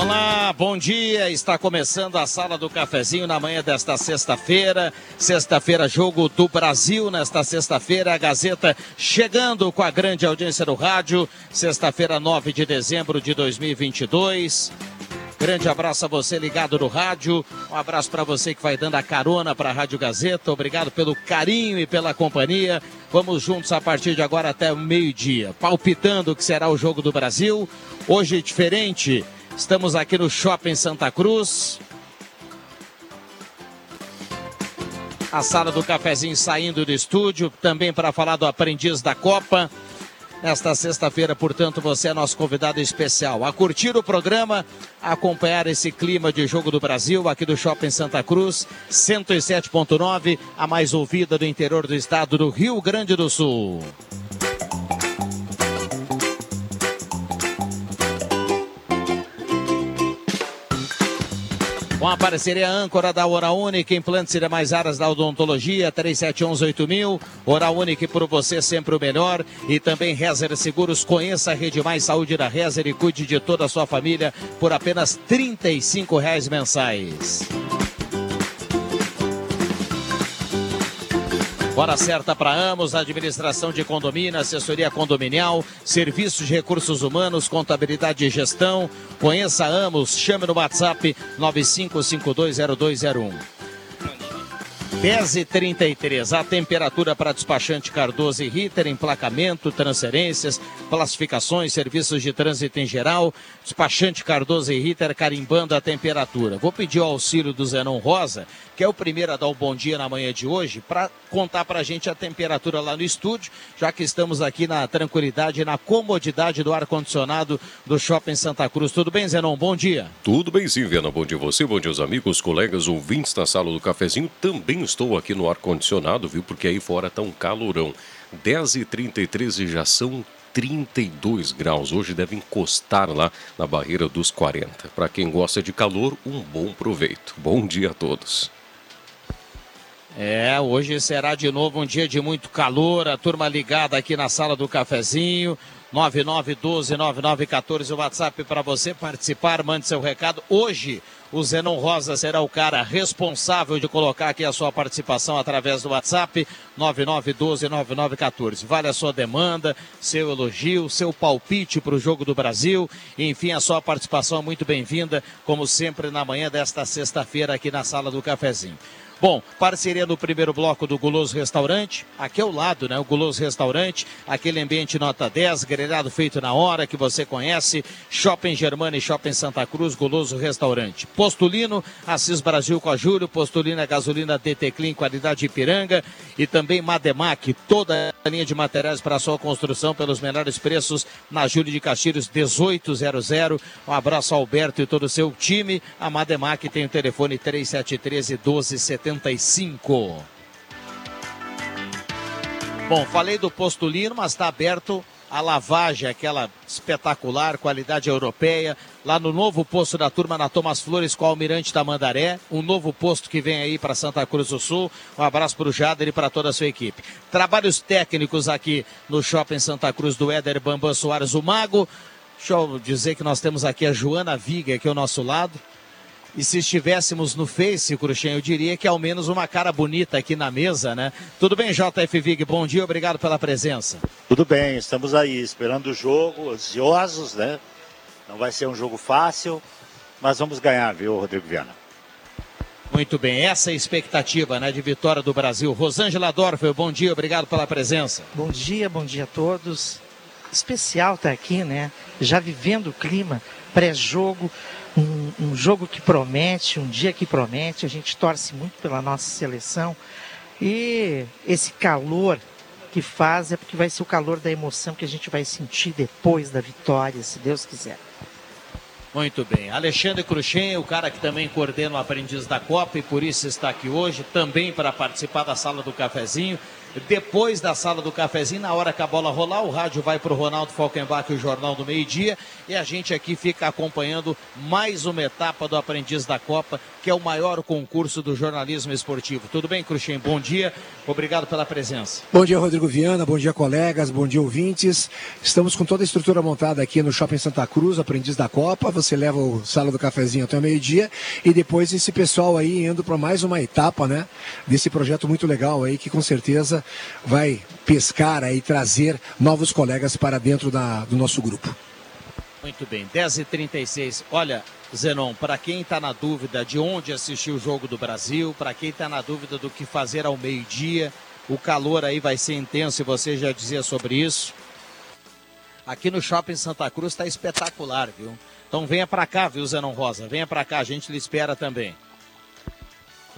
Olá, bom dia. Está começando a sala do cafezinho na manhã desta sexta-feira. Sexta-feira, jogo do Brasil. Nesta sexta-feira, a Gazeta chegando com a grande audiência do rádio. Sexta-feira, 9 de dezembro de 2022. Grande abraço a você ligado no rádio. Um abraço para você que vai dando a carona para a Rádio Gazeta. Obrigado pelo carinho e pela companhia. Vamos juntos a partir de agora até o meio-dia, palpitando o que será o jogo do Brasil. Hoje diferente. Estamos aqui no Shopping Santa Cruz. A sala do cafezinho saindo do estúdio, também para falar do aprendiz da Copa. Nesta sexta-feira, portanto, você é nosso convidado especial. A curtir o programa, a acompanhar esse clima de jogo do Brasil aqui do Shopping Santa Cruz, 107.9, a mais ouvida do interior do estado do Rio Grande do Sul. Com a parceria âncora da Hora Única, implantes e demais áreas da odontologia, 37118000. Hora Única por você sempre o melhor. E também Rezer Seguros, conheça a Rede Mais Saúde da Rezer e cuide de toda a sua família por apenas R$ reais mensais. Hora certa para Amos, administração de condomínio, assessoria condominial, serviços de recursos humanos, contabilidade e gestão. Conheça Amos, chame no WhatsApp 95520201. 10 e 33 a temperatura para despachante Cardoso e Ritter, emplacamento, transferências, classificações, serviços de trânsito em geral. Despachante Cardoso e Ritter carimbando a temperatura. Vou pedir o auxílio do Zenon Rosa, que é o primeiro a dar o bom dia na manhã de hoje, para contar para a gente a temperatura lá no estúdio, já que estamos aqui na tranquilidade e na comodidade do ar-condicionado do Shopping Santa Cruz. Tudo bem, Zenon? Bom dia. Tudo bem, sim, Viana. Bom dia a você, bom dia aos amigos, colegas, ouvintes da sala do cafezinho. Também estou aqui no ar-condicionado, viu? Porque aí fora tá um calorão. 10h33 e já são 32 graus. Hoje deve encostar lá na barreira dos 40. Para quem gosta de calor, um bom proveito. Bom dia a todos. É, hoje será de novo um dia de muito calor. A turma ligada aqui na sala do cafezinho. 9912-9914, o WhatsApp para você participar, mande seu recado. Hoje, o Zenon Rosa será o cara responsável de colocar aqui a sua participação através do WhatsApp 9912-9914. Vale a sua demanda, seu elogio, seu palpite para o jogo do Brasil. Enfim, a sua participação é muito bem-vinda, como sempre, na manhã desta sexta-feira aqui na sala do cafezinho. Bom, parceria no primeiro bloco do Guloso Restaurante, aqui ao lado, né? O Guloso Restaurante, aquele ambiente nota 10, grelhado feito na hora, que você conhece. Shopping Germana e Shopping Santa Cruz, Guloso Restaurante. Postulino, Assis Brasil com a Júlio, Postulina Gasolina DT Clean, qualidade Ipiranga. E também Mademac, toda a linha de materiais para sua construção pelos menores preços na Júlio de Castilhos 1800. Um abraço ao Alberto e todo o seu time. A Mademac tem o telefone 3713 1270. 75. Bom, falei do Postulino, mas está aberto a lavagem, aquela espetacular, qualidade europeia, lá no novo posto da turma na Thomas Flores com o Almirante Tamandaré, um novo posto que vem aí para Santa Cruz do Sul. Um abraço para o Jader e para toda a sua equipe. Trabalhos técnicos aqui no Shopping Santa Cruz do Éder Bambam Soares, o Mago. Deixa eu dizer que nós temos aqui a Joana Viga aqui ao nosso lado. E se estivéssemos no Face, Cruxem, eu diria que é ao menos uma cara bonita aqui na mesa, né? Tudo bem, JF Vig? Bom dia, obrigado pela presença. Tudo bem, estamos aí esperando o jogo, ansiosos, né? Não vai ser um jogo fácil, mas vamos ganhar, viu, Rodrigo Viana? Muito bem, essa é a expectativa né, de vitória do Brasil. Rosângela Dorfel, bom dia, obrigado pela presença. Bom dia, bom dia a todos. Especial estar tá aqui, né? Já vivendo o clima pré-jogo um, um jogo que promete, um dia que promete. A gente torce muito pela nossa seleção. E esse calor que faz é porque vai ser o calor da emoção que a gente vai sentir depois da vitória, se Deus quiser. Muito bem. Alexandre Cruxem, o cara que também coordena o Aprendiz da Copa e por isso está aqui hoje, também para participar da sala do cafezinho. Depois da sala do cafezinho, na hora que a bola rolar, o rádio vai para o Ronaldo Falkenbach, o Jornal do Meio Dia, e a gente aqui fica acompanhando mais uma etapa do Aprendiz da Copa, que é o maior concurso do jornalismo esportivo. Tudo bem, Cruxem? Bom dia, obrigado pela presença. Bom dia, Rodrigo Viana, bom dia, colegas, bom dia, ouvintes. Estamos com toda a estrutura montada aqui no Shopping Santa Cruz, Aprendiz da Copa. Você leva o sala do cafezinho até o meio-dia e depois esse pessoal aí indo para mais uma etapa, né, desse projeto muito legal aí que com certeza vai pescar e trazer novos colegas para dentro da, do nosso grupo. Muito bem, 10h36. Olha, Zenon, para quem está na dúvida de onde assistir o Jogo do Brasil, para quem está na dúvida do que fazer ao meio-dia, o calor aí vai ser intenso e você já dizia sobre isso. Aqui no Shopping Santa Cruz está espetacular, viu? Então venha para cá, viu, Zenon Rosa? Venha para cá, a gente lhe espera também.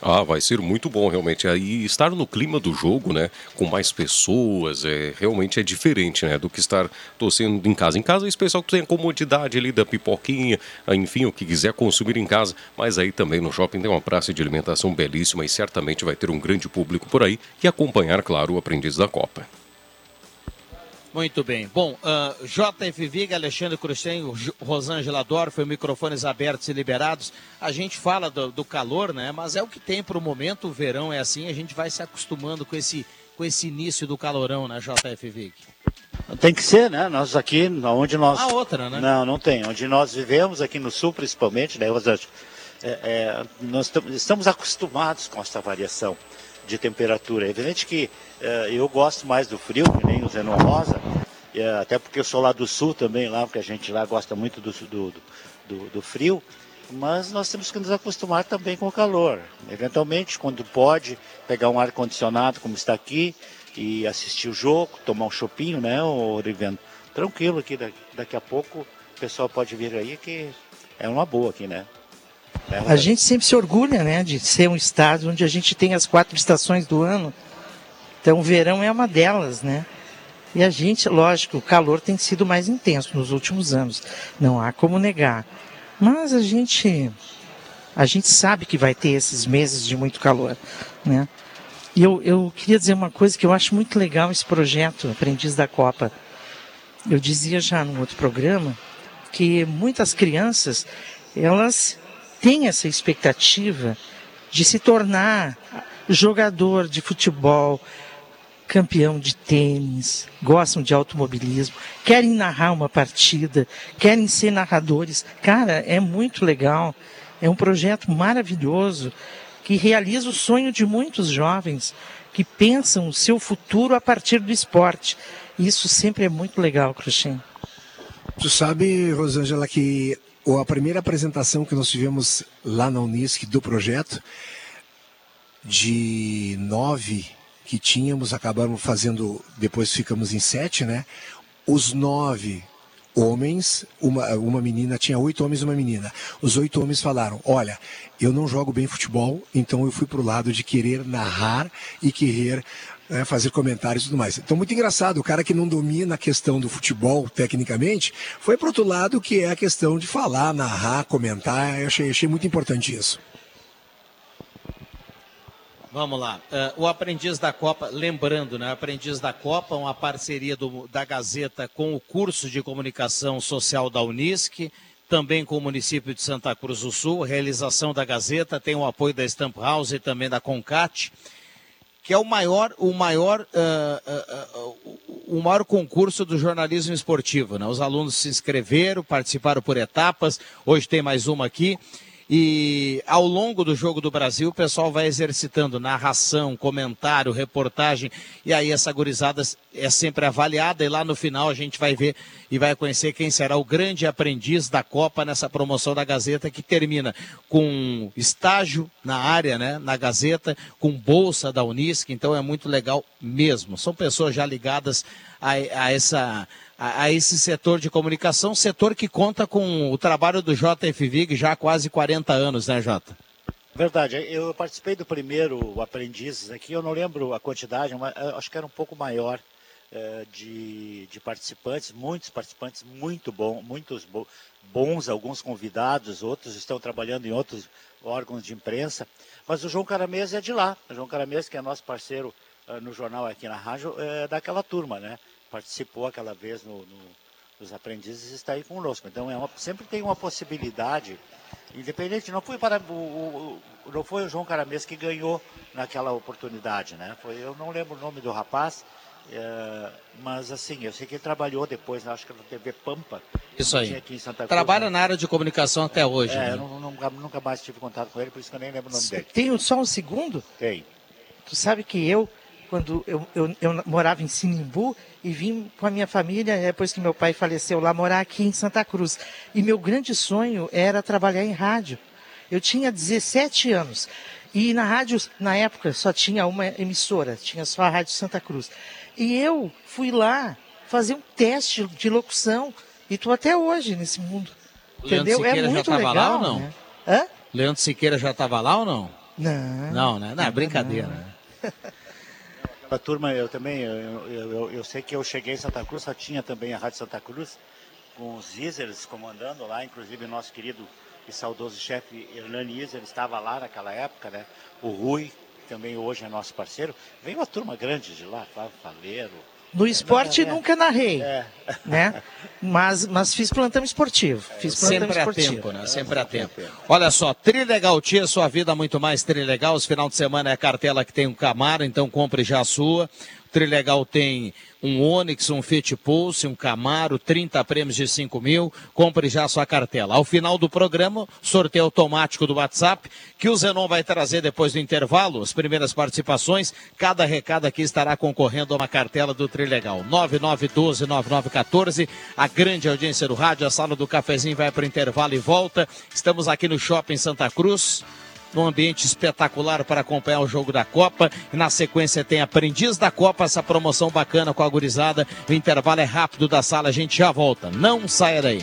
Ah, vai ser muito bom realmente. Aí estar no clima do jogo, né, com mais pessoas, é realmente é diferente, né, do que estar torcendo em casa. Em casa, esse pessoal que tem a comodidade ali da pipoquinha, enfim, o que quiser consumir em casa, mas aí também no shopping tem uma praça de alimentação belíssima e certamente vai ter um grande público por aí e acompanhar, claro, o aprendiz da Copa. Muito bem. Bom, uh, ah, JF Viga, Alexandre Cruxem, Rosângela Dorf, microfones abertos e liberados. A gente fala do, do calor, né? Mas é o que tem para o momento, o verão é assim, a gente vai se acostumando com esse, com esse início do calorão, né, JF Vig? Tem que ser, né? Nós aqui, onde nós. A outra, né? Não, não tem. Onde nós vivemos, aqui no sul principalmente, né, Rosângela? É, é, nós estamos acostumados com essa variação de temperatura. É evidente que uh, eu gosto mais do frio, que nem o Zenon Rosa, uh, até porque eu sou lá do sul também, lá, porque a gente lá gosta muito do, do, do, do frio, mas nós temos que nos acostumar também com o calor. Eventualmente, quando pode, pegar um ar-condicionado, como está aqui, e assistir o jogo, tomar um chopinho, né, o Riviano? Tranquilo aqui, daqui a pouco o pessoal pode vir aí que é uma boa aqui, né? A gente sempre se orgulha, né, de ser um estado onde a gente tem as quatro estações do ano. Então, o verão é uma delas, né? E a gente, lógico, o calor tem sido mais intenso nos últimos anos. Não há como negar. Mas a gente, a gente sabe que vai ter esses meses de muito calor, né? E eu, eu queria dizer uma coisa que eu acho muito legal esse projeto Aprendiz da Copa. Eu dizia já num outro programa que muitas crianças, elas tem essa expectativa de se tornar jogador de futebol, campeão de tênis, gostam de automobilismo, querem narrar uma partida, querem ser narradores. Cara, é muito legal. É um projeto maravilhoso que realiza o sonho de muitos jovens que pensam o seu futuro a partir do esporte. Isso sempre é muito legal, Cruxem. Tu sabe, Rosângela, que a primeira apresentação que nós tivemos lá na Unisc do projeto, de nove que tínhamos, acabamos fazendo, depois ficamos em sete, né? Os nove homens, uma, uma menina, tinha oito homens e uma menina. Os oito homens falaram: Olha, eu não jogo bem futebol, então eu fui para o lado de querer narrar e querer né, fazer comentários e tudo mais. Então, muito engraçado, o cara que não domina a questão do futebol tecnicamente, foi para outro lado que é a questão de falar, narrar, comentar. Eu achei, achei muito importante isso. Vamos lá. Uh, o Aprendiz da Copa, lembrando, né? Aprendiz da Copa, uma parceria do, da Gazeta com o curso de comunicação social da Unisc, também com o município de Santa Cruz do Sul, realização da Gazeta, tem o apoio da Stamp House e também da Concat, que é o maior, o maior, uh, uh, o maior concurso do jornalismo esportivo. Né? Os alunos se inscreveram, participaram por etapas, hoje tem mais uma aqui. E ao longo do Jogo do Brasil, o pessoal vai exercitando narração, comentário, reportagem, e aí essa gurizada é sempre avaliada, e lá no final a gente vai ver e vai conhecer quem será o grande aprendiz da Copa nessa promoção da Gazeta, que termina com estágio na área, né, na Gazeta, com bolsa da Unisc, então é muito legal mesmo. São pessoas já ligadas a, a essa a, a, esse setor de comunicação, setor que conta com o trabalho do JFVIG já há quase 40 anos, né, Jota? Verdade, eu participei do primeiro Aprendizes aqui, eu não lembro a quantidade, mas acho que era um pouco maior é, de, de, participantes, muitos participantes muito bons, muitos bons, alguns convidados, outros estão trabalhando em outros órgãos de imprensa, mas o João Caramês é de lá, o João Caramês, que é nosso parceiro uh, no jornal aqui na rádio, é daquela turma, né? Participou aquela vez no, no, nos aprendizes está aí conosco. Então é uma, sempre tem uma possibilidade, independente, não foi para o, o, não foi o João Caramês que ganhou naquela oportunidade, né? Foi, eu não lembro o nome do rapaz, é, mas assim, eu sei que ele trabalhou depois, acho que na TV Pampa. Isso aí. Trabalha Cruz, na área de comunicação até hoje. É, né? eu não, nunca, nunca mais tive contato com ele, por isso que eu nem lembro o nome dele. Tem só um segundo? Tem. Tu sabe que eu quando eu, eu, eu, morava em Sinimbu e vim com a minha família, depois que meu pai faleceu lá, morar aqui em Santa Cruz. E meu grande sonho era trabalhar em rádio. Eu tinha 17 anos. E na rádio, na época, só tinha uma emissora, tinha só a Rádio Santa Cruz. E eu fui lá fazer um teste de locução e estou até hoje nesse mundo. Entendeu? é muito já legal. Lá ou não? Né? Hã? Leandro Siqueira já estava lá ou não? Não. Não, né? Não, é brincadeira. Não. A turma, eu também, eu, eu, eu, sei que eu cheguei em Santa Cruz, só tinha também a Rádio Santa Cruz, com os Isers comandando lá, inclusive nosso querido e saudoso chefe Hernani Iser estava lá naquela época, né? O Rui, que também hoje é nosso parceiro. Veio uma turma grande de lá, Flávio Faleiro, no esporte é, nunca narrei, é. né? Mas, mas fiz plantão esportivo. Fiz plantão Sempre esportivo. a tempo, né? Sempre a tempo. Olha só, Trilegal Tia, sua vida muito mais Trilegal. Os final de semana é a cartela que tem um Camaro, então compre já a sua. Trilegal tem um Onix, um Fit Pulse, um Camaro, 30 prêmios de 5 mil. Compre já sua cartela. Ao final do programa, sorteio automático do WhatsApp, que o Zenon vai trazer depois do intervalo, as primeiras participações. Cada recado aqui estará concorrendo a uma cartela do Trilegal. 9912-9914. A grande audiência do rádio, a sala do cafezinho vai para o intervalo e volta. Estamos aqui no Shopping Santa Cruz num ambiente espetacular para acompanhar o jogo da Copa. E na sequência tem Aprendiz da Copa, essa promoção bacana com a gurizada. O intervalo é rápido da sala, a gente já volta. Não saia daí.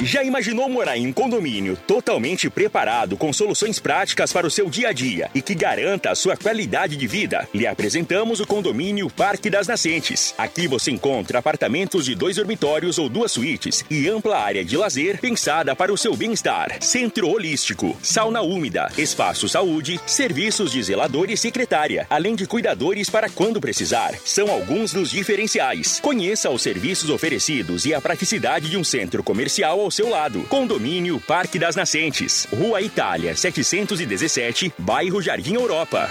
Já imaginou morar em um condomínio totalmente preparado com soluções práticas para o seu dia a dia e que garanta a sua qualidade de vida? Lhe apresentamos o condomínio Parque das Nascentes. Aqui você encontra apartamentos de dois dormitórios ou duas suítes e ampla área de lazer pensada para o seu bem-estar. Centro holístico, sauna úmida, espaço saúde, serviços de zelador e secretária, além de cuidadores para quando precisar. São alguns dos diferenciais. Conheça os serviços oferecidos e a praticidade de um centro comercial ao seu lado. Condomínio Parque das Nascentes, Rua Itália, 717, bairro Jardim Europa.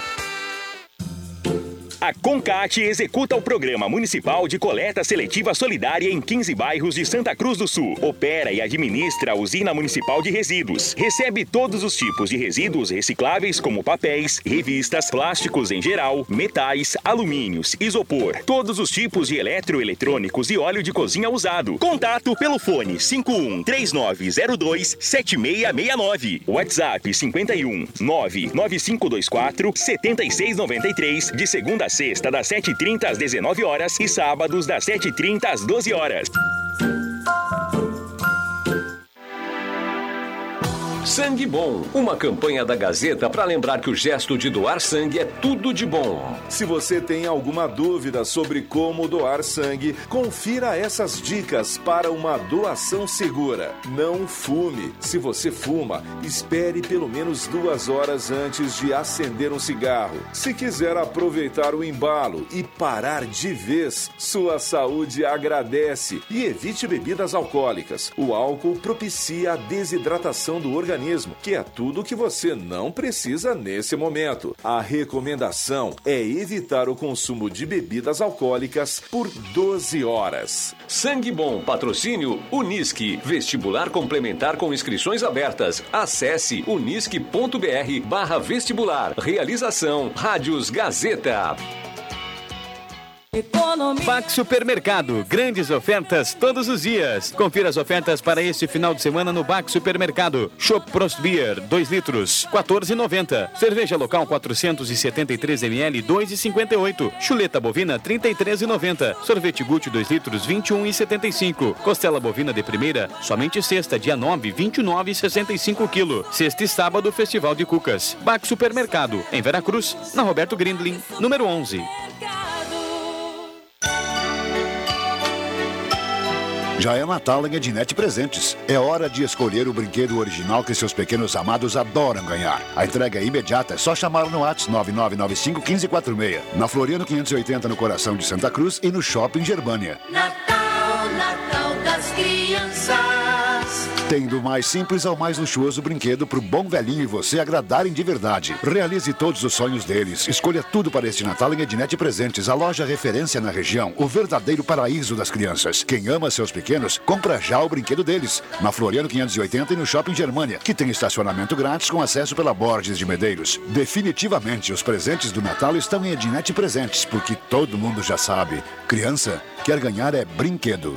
A Concate executa o Programa Municipal de Coleta Seletiva Solidária em 15 bairros de Santa Cruz do Sul. Opera e administra a usina municipal de resíduos. Recebe todos os tipos de resíduos recicláveis, como papéis, revistas, plásticos em geral, metais, alumínios, isopor, todos os tipos de eletroeletrônicos e óleo de cozinha usado. Contato pelo fone 51 3902 7669. WhatsApp 51 99524 7693 de segunda sexta das 7h30 às 19 horas e sábados das 7h30 às 12 horas. Sangue Bom, uma campanha da Gazeta para lembrar que o gesto de doar sangue é tudo de bom. Se você tem alguma dúvida sobre como doar sangue, confira essas dicas para uma doação segura. Não fume. Se você fuma, espere pelo menos duas horas antes de acender um cigarro. Se quiser aproveitar o embalo e parar de vez, sua saúde agradece. E evite bebidas alcoólicas. O álcool propicia a desidratação do organismo organismo, que é tudo que você não precisa nesse momento. A recomendação é evitar o consumo de bebidas alcoólicas por 12 horas. Sangue Bom, patrocínio Unisque, vestibular complementar com inscrições abertas. Acesse unisque.br barra vestibular. Realização Rádios Gazeta. Pax Supermercado, grandes ofertas todos os dias. Confira as ofertas para este final de semana no Bax Supermercado. Shop Prost Beer, 2 litros, 14,90. Cerveja local 473 ml, 2,58. Chuleta bovina, 33,90. Sorvete Gucci 2 litros, 21,75. Costela bovina de primeira, somente sexta, dia 9, 29,65 kg. Sexta e sábado, Festival de Cucas. Bax Supermercado, em Veracruz, na Roberto Grindlin, número 11. Já é Natal em Ednet Presentes. É hora de escolher o brinquedo original que seus pequenos amados adoram ganhar. A entrega é imediata, é só chamar no WhatsApp 9995 1546. Na Floriano 580 no coração de Santa Cruz e no Shopping Germânia. Natal, Natal das Crianças. Tem do mais simples ao mais luxuoso brinquedo pro bom velhinho e você agradarem de verdade. Realize todos os sonhos deles. Escolha tudo para este Natal em Ednet Presentes, a loja referência na região, o verdadeiro paraíso das crianças. Quem ama seus pequenos, compra já o brinquedo deles. Na Floriano 580 e no Shopping Germânia, que tem estacionamento grátis com acesso pela Borges de Medeiros. Definitivamente, os presentes do Natal estão em Ednet Presentes, porque todo mundo já sabe. Criança quer ganhar é brinquedo.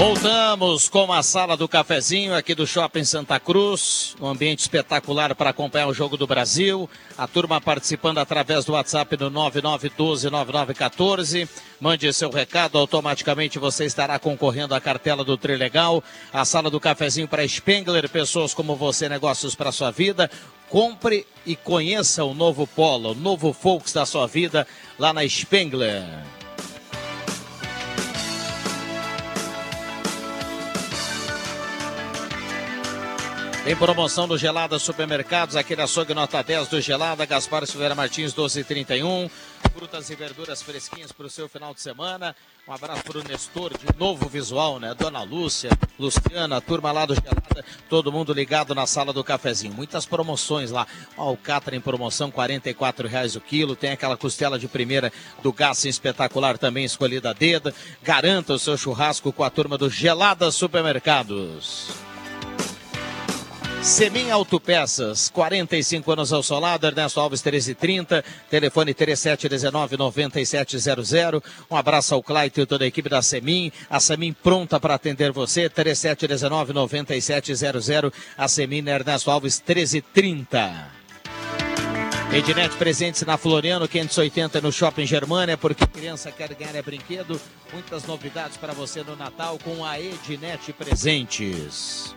Voltamos com a sala do cafezinho aqui do Shopping Santa Cruz, um ambiente espetacular para acompanhar o jogo do Brasil. A turma participando através do WhatsApp no 99129914. Mande seu recado, automaticamente você estará concorrendo à cartela do Trilegal. A sala do cafezinho para Spengler, pessoas como você, negócios para sua vida. Compre e conheça o novo Polo, o novo Volks da sua vida lá na Spengler. Em promoção do Gelada Supermercados, aquele açougue nota 10 do Gelada, Gaspar Silveira Martins 1231. Frutas e verduras fresquinhas para o seu final de semana. Um abraço para o Nestor, de novo visual, né? Dona Lúcia, Luciana, a turma lá do Gelada, todo mundo ligado na sala do cafezinho. Muitas promoções lá. O alcatra em promoção, R$ reais o quilo. Tem aquela costela de primeira do Gás espetacular também escolhida a dedo. Garanta o seu churrasco com a turma do Gelada Supermercados. Semin Autopeças, 45 anos ao seu lado, Ernesto Alves 1330, telefone 3719-9700. Um abraço ao Claito e toda a equipe da Semin. A Semin pronta para atender você, 3719-9700. A Semin Ernesto Alves 1330. Ednet presentes na Floriano 580 no Shopping Germânia, porque criança quer ganhar é brinquedo. Muitas novidades para você no Natal com a Ednet Presentes.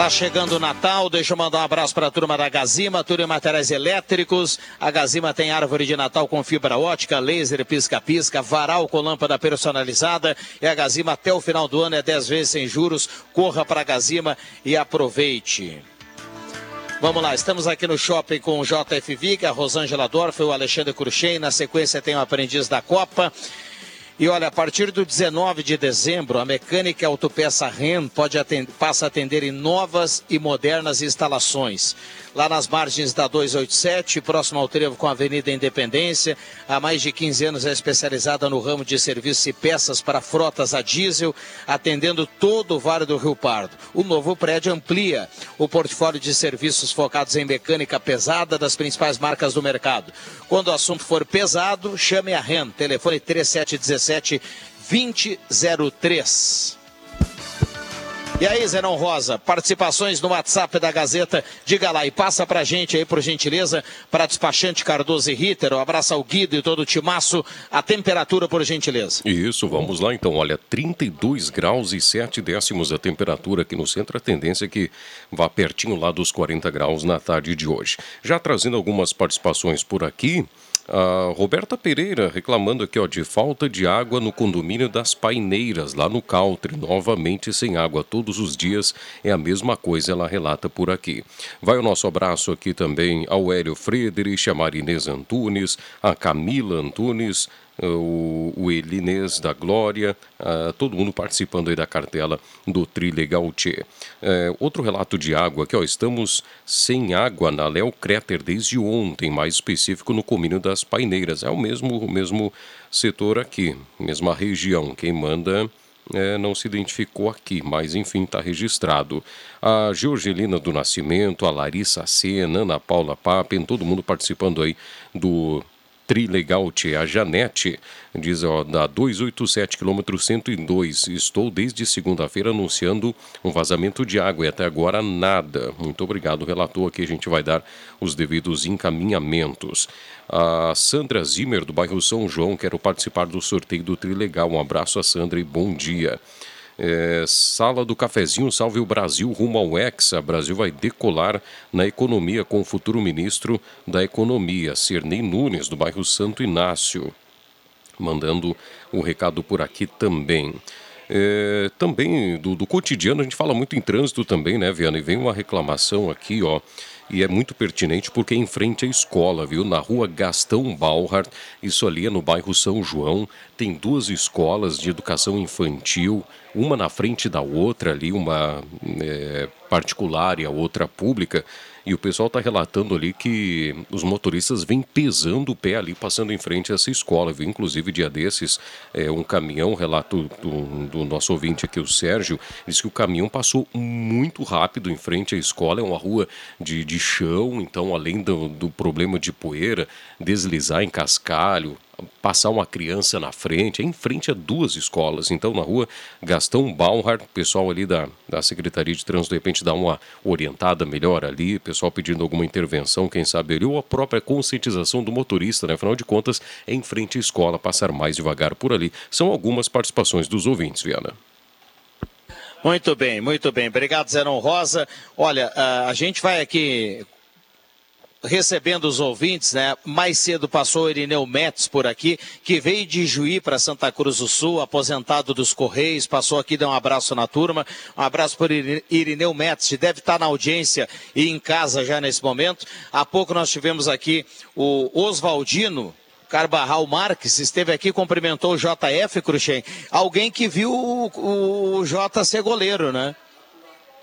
Tá chegando o Natal, deixa eu mandar um abraço para a turma da Gazima, turma de materiais elétricos. A Gazima tem árvore de Natal com fibra ótica, laser, pisca-pisca, varal com lâmpada personalizada. E a Gazima até o final do ano é 10 vezes sem juros. Corra para a Gazima e aproveite. Vamos lá, estamos aqui no shopping com o JFV, que é a Rosângela Dorf, o Alexandre Cruxem. Na sequência tem o aprendiz da Copa. E olha, a partir do 19 de dezembro, a mecânica autopeça REN pode atender, passa a atender em novas e modernas instalações. Lá nas margens da 287, próximo ao trevo com a Avenida Independência, há mais de 15 anos é especializada no ramo de serviços e peças para frotas a diesel, atendendo todo o Vale do Rio Pardo. O novo prédio amplia o portfólio de serviços focados em mecânica pesada das principais marcas do mercado. Quando o assunto for pesado, chame a REN, telefone 3717 2003. E aí, Zenon Rosa, participações no WhatsApp da Gazeta, diga lá e passa pra gente aí, por gentileza, para despachante Cardoso e Ritter, um abraço ao Guido e todo o timaço, a temperatura, por gentileza. Isso, vamos lá então. Olha, 32 graus e 7 décimos a temperatura aqui no centro. A tendência é que vá pertinho lá dos 40 graus na tarde de hoje. Já trazendo algumas participações por aqui. A Roberta Pereira reclamando aqui ó, de falta de água no condomínio das Paineiras, lá no Caltre, novamente sem água todos os dias, é a mesma coisa, ela relata por aqui. Vai o nosso abraço aqui também ao Hélio Friedrich, a Marinês Antunes, a Camila Antunes, o, o Elinês da Glória, uh, todo mundo participando aí da cartela do Trilegal Tchê. Uh, outro relato de água aqui, ó, estamos sem água na Léo Créter desde ontem, mais específico no Comínio das Paineiras. É o mesmo, o mesmo setor aqui, mesma região. Quem manda é, não se identificou aqui, mas enfim, está registrado. A Georgelina do Nascimento, a Larissa Sena, Ana Paula Papen, todo mundo participando aí do Trilegal A Janete diz, ó, da 287 km 102. Estou desde segunda-feira anunciando um vazamento de água e até agora nada. Muito obrigado, relator. Aqui a gente vai dar os devidos encaminhamentos. A Sandra Zimmer, do bairro São João, quero participar do sorteio do Trilegal. Um abraço a Sandra e bom dia. É, sala do cafezinho, salve o Brasil rumo ao Hexa. Brasil vai decolar na economia com o futuro ministro da Economia, Cernei Nunes, do bairro Santo Inácio. Mandando o recado por aqui também. É, também do, do, cotidiano, a gente fala muito em trânsito também, né, Viana? E vem uma reclamação aqui, ó. E é muito pertinente porque é em frente à escola, viu? Na rua Gastão Balhart, isso ali é no bairro São João. Tem duas escolas de educação infantil uma na frente da outra ali, uma é, particular e a outra pública. E o pessoal está relatando ali que os motoristas vêm pesando o pé ali, passando em frente a essa escola. Viu? Inclusive, dia desses, é, um caminhão, relato do, do, nosso ouvinte aqui, o Sérgio, disse que o caminhão passou muito rápido em frente à escola. É uma rua de, de chão, então, além do, do problema de poeira, deslizar em cascalho, passar uma criança na frente, é em frente a duas escolas. Então, na rua Gastão Baumhart, pessoal ali da, da Secretaria de Trânsito, de repente, dá uma orientada melhor ali, pessoal pedindo alguma intervenção, quem sabe ali, ou a própria conscientização do motorista, né? Afinal de contas, é em frente à escola, passar mais devagar por ali. São algumas participações dos ouvintes, Viana. Muito bem, muito bem. Obrigado, Zeron Rosa. Olha, a gente vai aqui recebendo os ouvintes, né? Mais cedo passou o Irineu Metz por aqui, que veio de Juí para Santa Cruz do Sul, aposentado dos Correios, passou aqui, deu um abraço na turma. Um abraço para Irineu Metz, deve estar na audiência e em casa já nesse momento. Há pouco nós tivemos aqui o Oswaldino, Carbarral Marques esteve aqui, cumprimentou o JF Cruxem. Alguém que viu o, o J ser goleiro, né?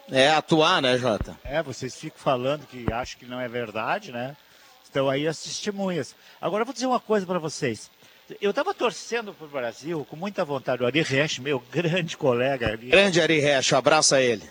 É, atuar, né, Jota? É, vocês ficam falando que acham que não é verdade, né? Estão aí as testemunhas. Agora eu vou dizer uma coisa para vocês. Eu estava torcendo para o Brasil com muita vontade. O Ari Resch, meu grande colega. Ali. Grande Ari Resch, abraça ele.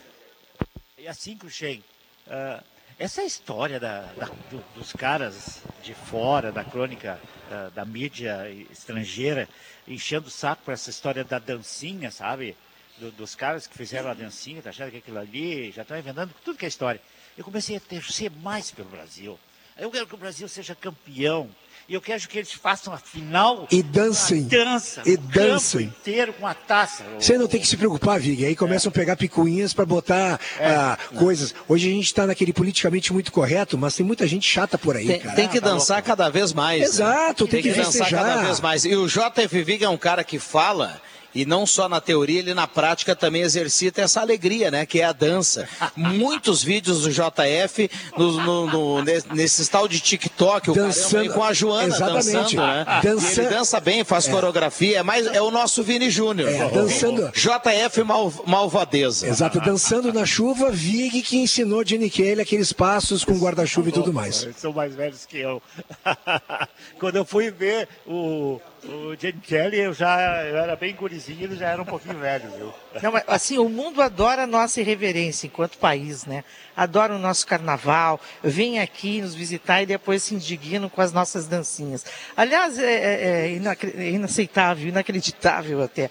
E assim, Cruxem, uh, essa história da, da, do, dos caras de fora, da crônica da, da mídia estrangeira, enchendo o saco para essa história da dancinha, sabe? Do, dos caras que fizeram a dancinha, tá achando que aquilo ali, já estão inventando tudo que é história. Eu comecei a torcer mais pelo Brasil. Eu quero que o Brasil seja campeão. E eu quero que eles façam a final. E dancem. Dança. E dancem. Inteiro com a taça. Você não tem que se preocupar, Vig. Aí começam a pegar picuinhas para botar É. ah, coisas. Hoje a gente está naquele politicamente muito correto, mas tem muita gente chata por aí, Tem, cara. tem que dançar cada vez mais. né? Exato, tem que dançar festejar. cada vez mais. E o JF Vig é um cara que fala. E não só na teoria, ele na prática também exercita essa alegria, né? Que é a dança. Muitos vídeos do JF no, no- no- nesse- tal de TikTok, o Dançando- com a Joana Exatamente. dançando, né? Dança- E ele dança bem, faz É. coreografia, é, mais, é o nosso Vini Júnior. É, dançando- JF mal, Malvadeza. Exato, dançando na chuva, Vig que ensinou Jenny Kelly aqueles passos com guarda-chuva e tudo mais. Eles são mais velhos que eu. Quando eu fui ver o, o Gene Kelly, eu já eu era bem gurizinho, ele já era um pouquinho velho, viu? Não, mas, assim, o mundo adora a nossa irreverência enquanto país, né? Adora o nosso carnaval, vem aqui nos visitar e depois se indignam com as nossas dancinhas. Aliás, é, é- é é inaceitável, inacreditável até.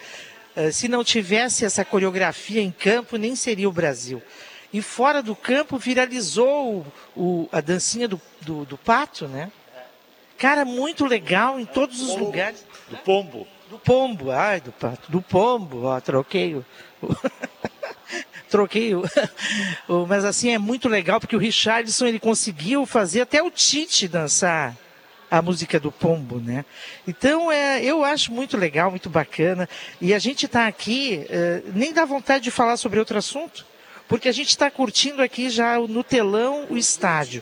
Eh, Se não tivesse essa coreografia em campo, nem seria o Brasil. E fora do campo viralizou o- a dancinha do, do, do pato, né? Cara, muito legal em todos os lugares. Do pombo. Do pombo, ai, do pato. Do pombo, ó, troquei o. troquei o, Mas assim, é muito legal porque o Richardson ele conseguiu fazer até o Tite dançar a música do pombo, né? Então, é, eu acho muito legal, muito bacana. E a gente está aqui, eh, nem dá vontade de falar sobre outro assunto, porque a gente está curtindo aqui já no telão o estádio.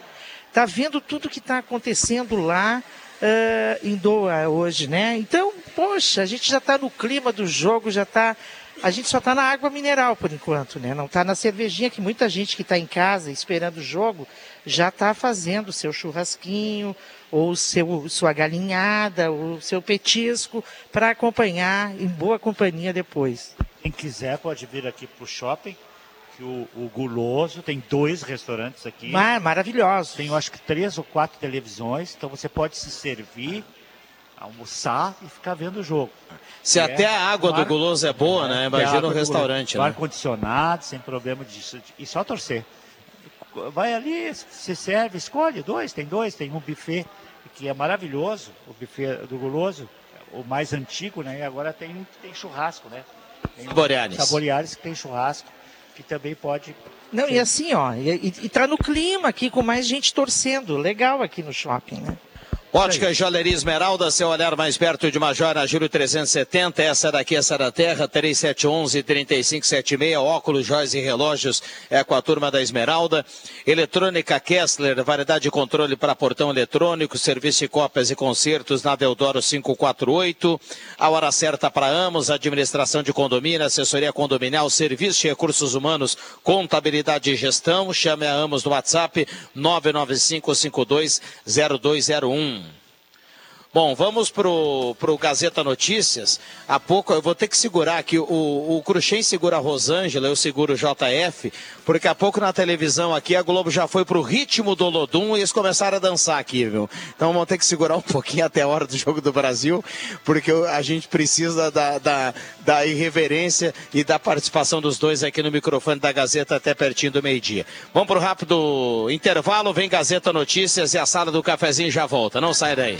Está vendo tudo que está acontecendo lá eh, em Doha hoje, né? Então, poxa, a gente já está no clima do jogo, já está. A gente só está na água mineral por enquanto, né? Não está na cervejinha que muita gente que está em casa esperando o jogo já está fazendo o seu churrasquinho, ou o seu, sua galinhada, ou o seu petisco, para acompanhar em boa companhia depois. Quem quiser pode vir aqui pro shopping, que o, o Guloso tem dois restaurantes aqui. Mar- maravilhoso. Tem, eu acho que três ou quatro televisões, então você pode se servir, almoçar e ficar vendo o jogo. Se É, até a água do guloso é boa, né? É, Imagina água um restaurante, né? Ar condicionado, sem problema disso. E só torcer. Vai ali, se serve, escolhe dois, tem dois, tem um buffet que é maravilhoso, o buffet do Guloso, o mais antigo, né? E agora tem um que tem churrasco, né? Tem Saboreares. Saboreares que tem churrasco, que também pode. Não, e assim, ó, e, e tá no clima aqui, com mais gente torcendo. Legal aqui no shopping, né? Ótica e Joalheria Esmeralda, seu olhar mais perto de Major na Júlio 370, essa daqui, essa da Terra, 3711-3576, óculos, joias e relógios, é com a turma da Esmeralda. Eletrônica Kessler, variedade de controle para portão eletrônico, serviço de cópias e concertos na Deodoro 548. A hora certa para Amos, administração de condomínio, assessoria condominial, serviço de recursos humanos, contabilidade e gestão. Chame a Amos no WhatsApp 995520201. Bom, vamos pro, pro Gazeta Notícias. Há pouco eu vou ter que segurar aqui. O, o Cruxem segura a Rosângela, eu seguro o JF, porque há pouco na televisão aqui a Globo já foi pro ritmo do Lodum e eles começaram a dançar aqui, viu? Então vamos ter que segurar um pouquinho até a hora do jogo do Brasil, porque a gente precisa da, da, da irreverência e da participação dos dois aqui no microfone da Gazeta até pertinho do meio-dia. Vamos pro rápido intervalo, vem Gazeta Notícias e a sala do cafezinho já volta. Não sai daí.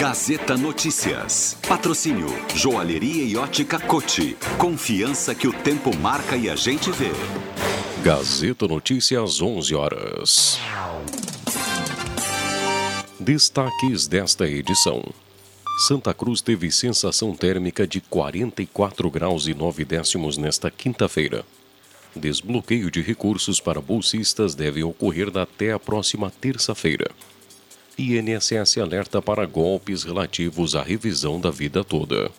Gazeta Notícias. Patrocínio Joalheria e Ótica Cote. Confiança que o tempo marca e a gente vê. Gazeta Notícias, 11 horas. Destaques desta edição. Santa Cruz teve sensação térmica de 44 graus e 9 décimos nesta quinta-feira. Desbloqueio de recursos para bolsistas deve ocorrer até a próxima terça-feira. INSS alerta para golpes relativos à revisão da vida toda.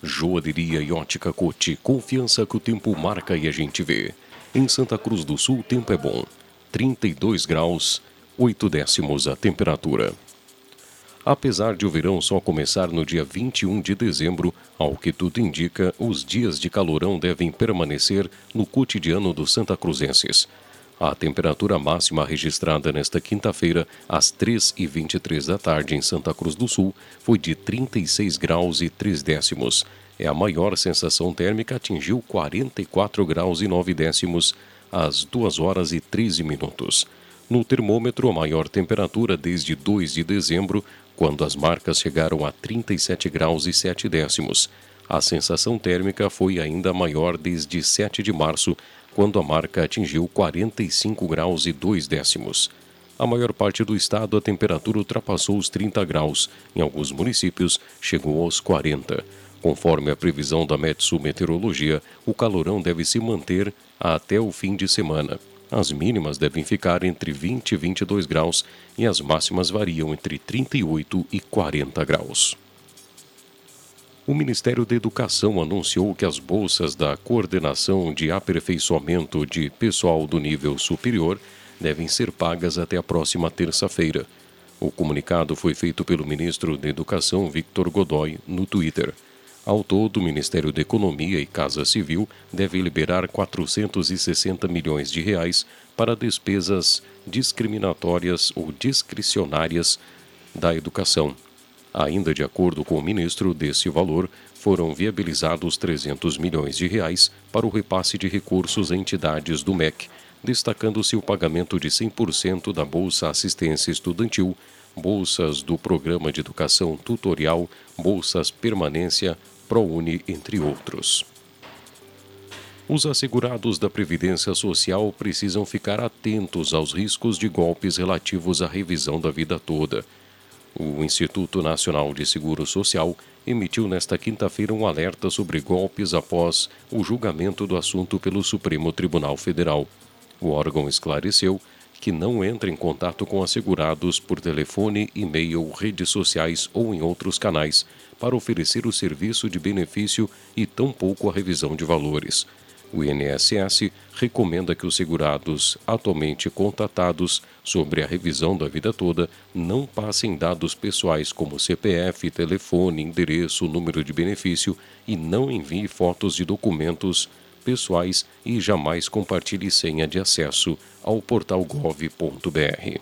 Joalheria e ótica Cote, confiança que o tempo marca e a gente vê. Em Santa Cruz do Sul, o tempo é bom. 32 graus, 8 décimos a temperatura. Apesar de o verão só começar no dia 21 de dezembro, ao que tudo indica, os dias de calorão devem permanecer no cotidiano dos Santa Cruzenses. A temperatura máxima registrada nesta quinta-feira, às 3h23 da tarde em Santa Cruz do Sul, foi de 36 graus e 3 décimos. É a maior sensação térmica, atingiu 44 graus e 9 décimos às 2 horas e 13 minutos. No termômetro, a maior temperatura desde 2 de dezembro, quando as marcas chegaram a 37 graus e 7 décimos. A sensação térmica foi ainda maior desde 7 de março, quando a marca atingiu 45 graus e 2 décimos. A maior parte do estado a temperatura ultrapassou os 30 graus, em alguns municípios chegou aos 40. Conforme a previsão da Metsu Meteorologia, o calorão deve se manter até o fim de semana. As mínimas devem ficar entre 20 e 22 graus e as máximas variam entre 38 e 40 graus. O Ministério da Educação anunciou que as bolsas da Coordenação de Aperfeiçoamento de Pessoal do Nível Superior devem ser pagas até a próxima terça-feira. O comunicado foi feito pelo ministro da Educação, Victor Godoy, no Twitter. Ao todo, o Ministério da Economia e Casa Civil deve liberar 460 milhões de reais para despesas discriminatórias ou discricionárias da educação. Ainda de acordo com o ministro, desse valor foram viabilizados 300 milhões de reais para o repasse de recursos a entidades do MEC, destacando-se o pagamento de 100% da Bolsa Assistência Estudantil, bolsas do Programa de Educação Tutorial, bolsas Permanência, ProUni, entre outros. Os assegurados da Previdência Social precisam ficar atentos aos riscos de golpes relativos à revisão da vida toda. O Instituto Nacional de Seguro Social emitiu nesta quinta-feira um alerta sobre golpes após o julgamento do assunto pelo Supremo Tribunal Federal. O órgão esclareceu que não entra em contato com assegurados por telefone, e-mail, redes sociais ou em outros canais para oferecer o serviço de benefício e tampouco a revisão de valores. O INSS recomenda que os segurados atualmente contatados sobre a revisão da vida toda não passem dados pessoais como CPF, telefone, endereço, número de benefício e não envie fotos de documentos pessoais e jamais compartilhe senha de acesso ao portal gov.br.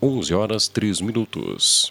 11 horas 3 minutos.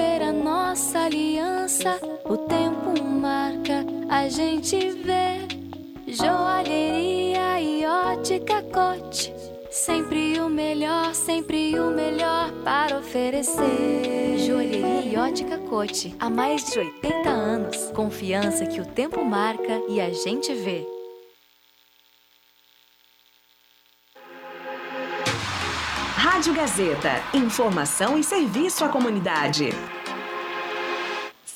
nossa aliança. O tempo marca, a gente vê. Joalheria e ótica cote. Sempre o melhor, sempre o melhor para oferecer. Joalheria e ótica cote. Há mais de 80 anos. Confiança que o tempo marca e a gente vê. Rádio Gazeta. Informação e serviço à comunidade.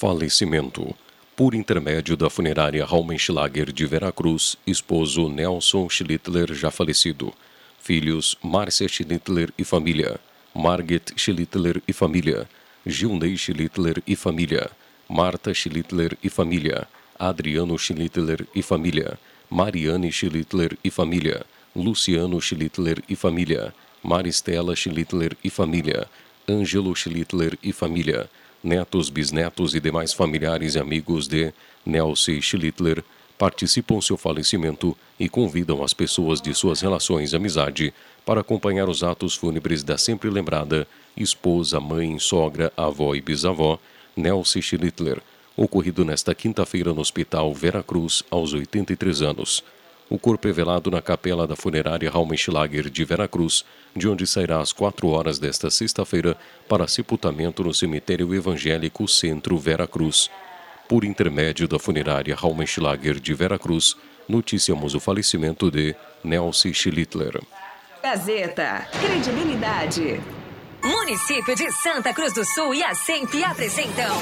Falecimento. Por intermédio da funerária Raumenschlager de Veracruz, esposo Nelson Schlittler, já falecido. Filhos Márcia Schlittler e família. Margit Schlittler e família. Gilney Schlittler e família. Marta Schlittler e família. Adriano Schlittler e família. Mariane Schlittler e família. Luciano Schlittler e família. Maristela Schlittler e família, Ângelo Schlittler e família, netos, bisnetos e demais familiares e amigos de Nelson Schlittler participam seu falecimento e convidam as pessoas de suas relações e amizade para acompanhar os atos fúnebres da sempre lembrada esposa, mãe, sogra, avó e bisavó, Nelson Schlittler, ocorrido nesta quinta-feira no Hospital Veracruz, aos 83 anos. O corpo é velado na capela da funerária Raumenschlager de Veracruz, de onde sairá às quatro horas desta sexta-feira para sepultamento no cemitério evangélico Centro Veracruz. Por intermédio da funerária Raumenschlager de Veracruz, noticiamos o falecimento de Nelson Schlittler. Gazeta. Credibilidade. Município de Santa Cruz do Sul e a SEMP apresentam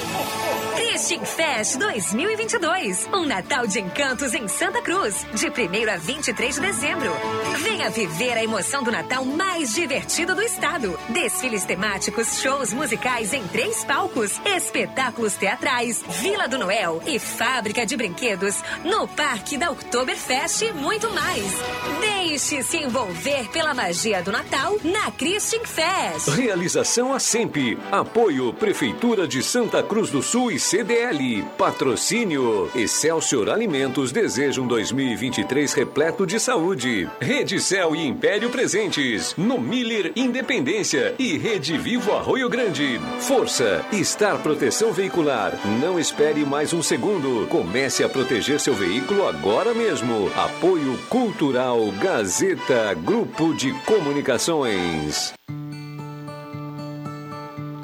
Christian Fest 2022. Um Natal de encantos em Santa Cruz, de 1 a 23 de dezembro. Venha viver a emoção do Natal mais divertido do estado. Desfiles temáticos, shows musicais em três palcos, espetáculos teatrais, Vila do Noel e fábrica de brinquedos no Parque da Oktoberfest e muito mais. Deixe-se envolver pela magia do Natal na Christian Fest. Realização a sempre. Apoio Prefeitura de Santa Cruz do Sul e CDL. Patrocínio Excelsior Alimentos deseja um 2023 repleto de saúde. Rede Cel e Império presentes. No Miller Independência e Rede Vivo Arroio Grande. Força, Estar Proteção Veicular. Não espere mais um segundo. Comece a proteger seu veículo agora mesmo. Apoio Cultural Gazeta Grupo de Comunicações.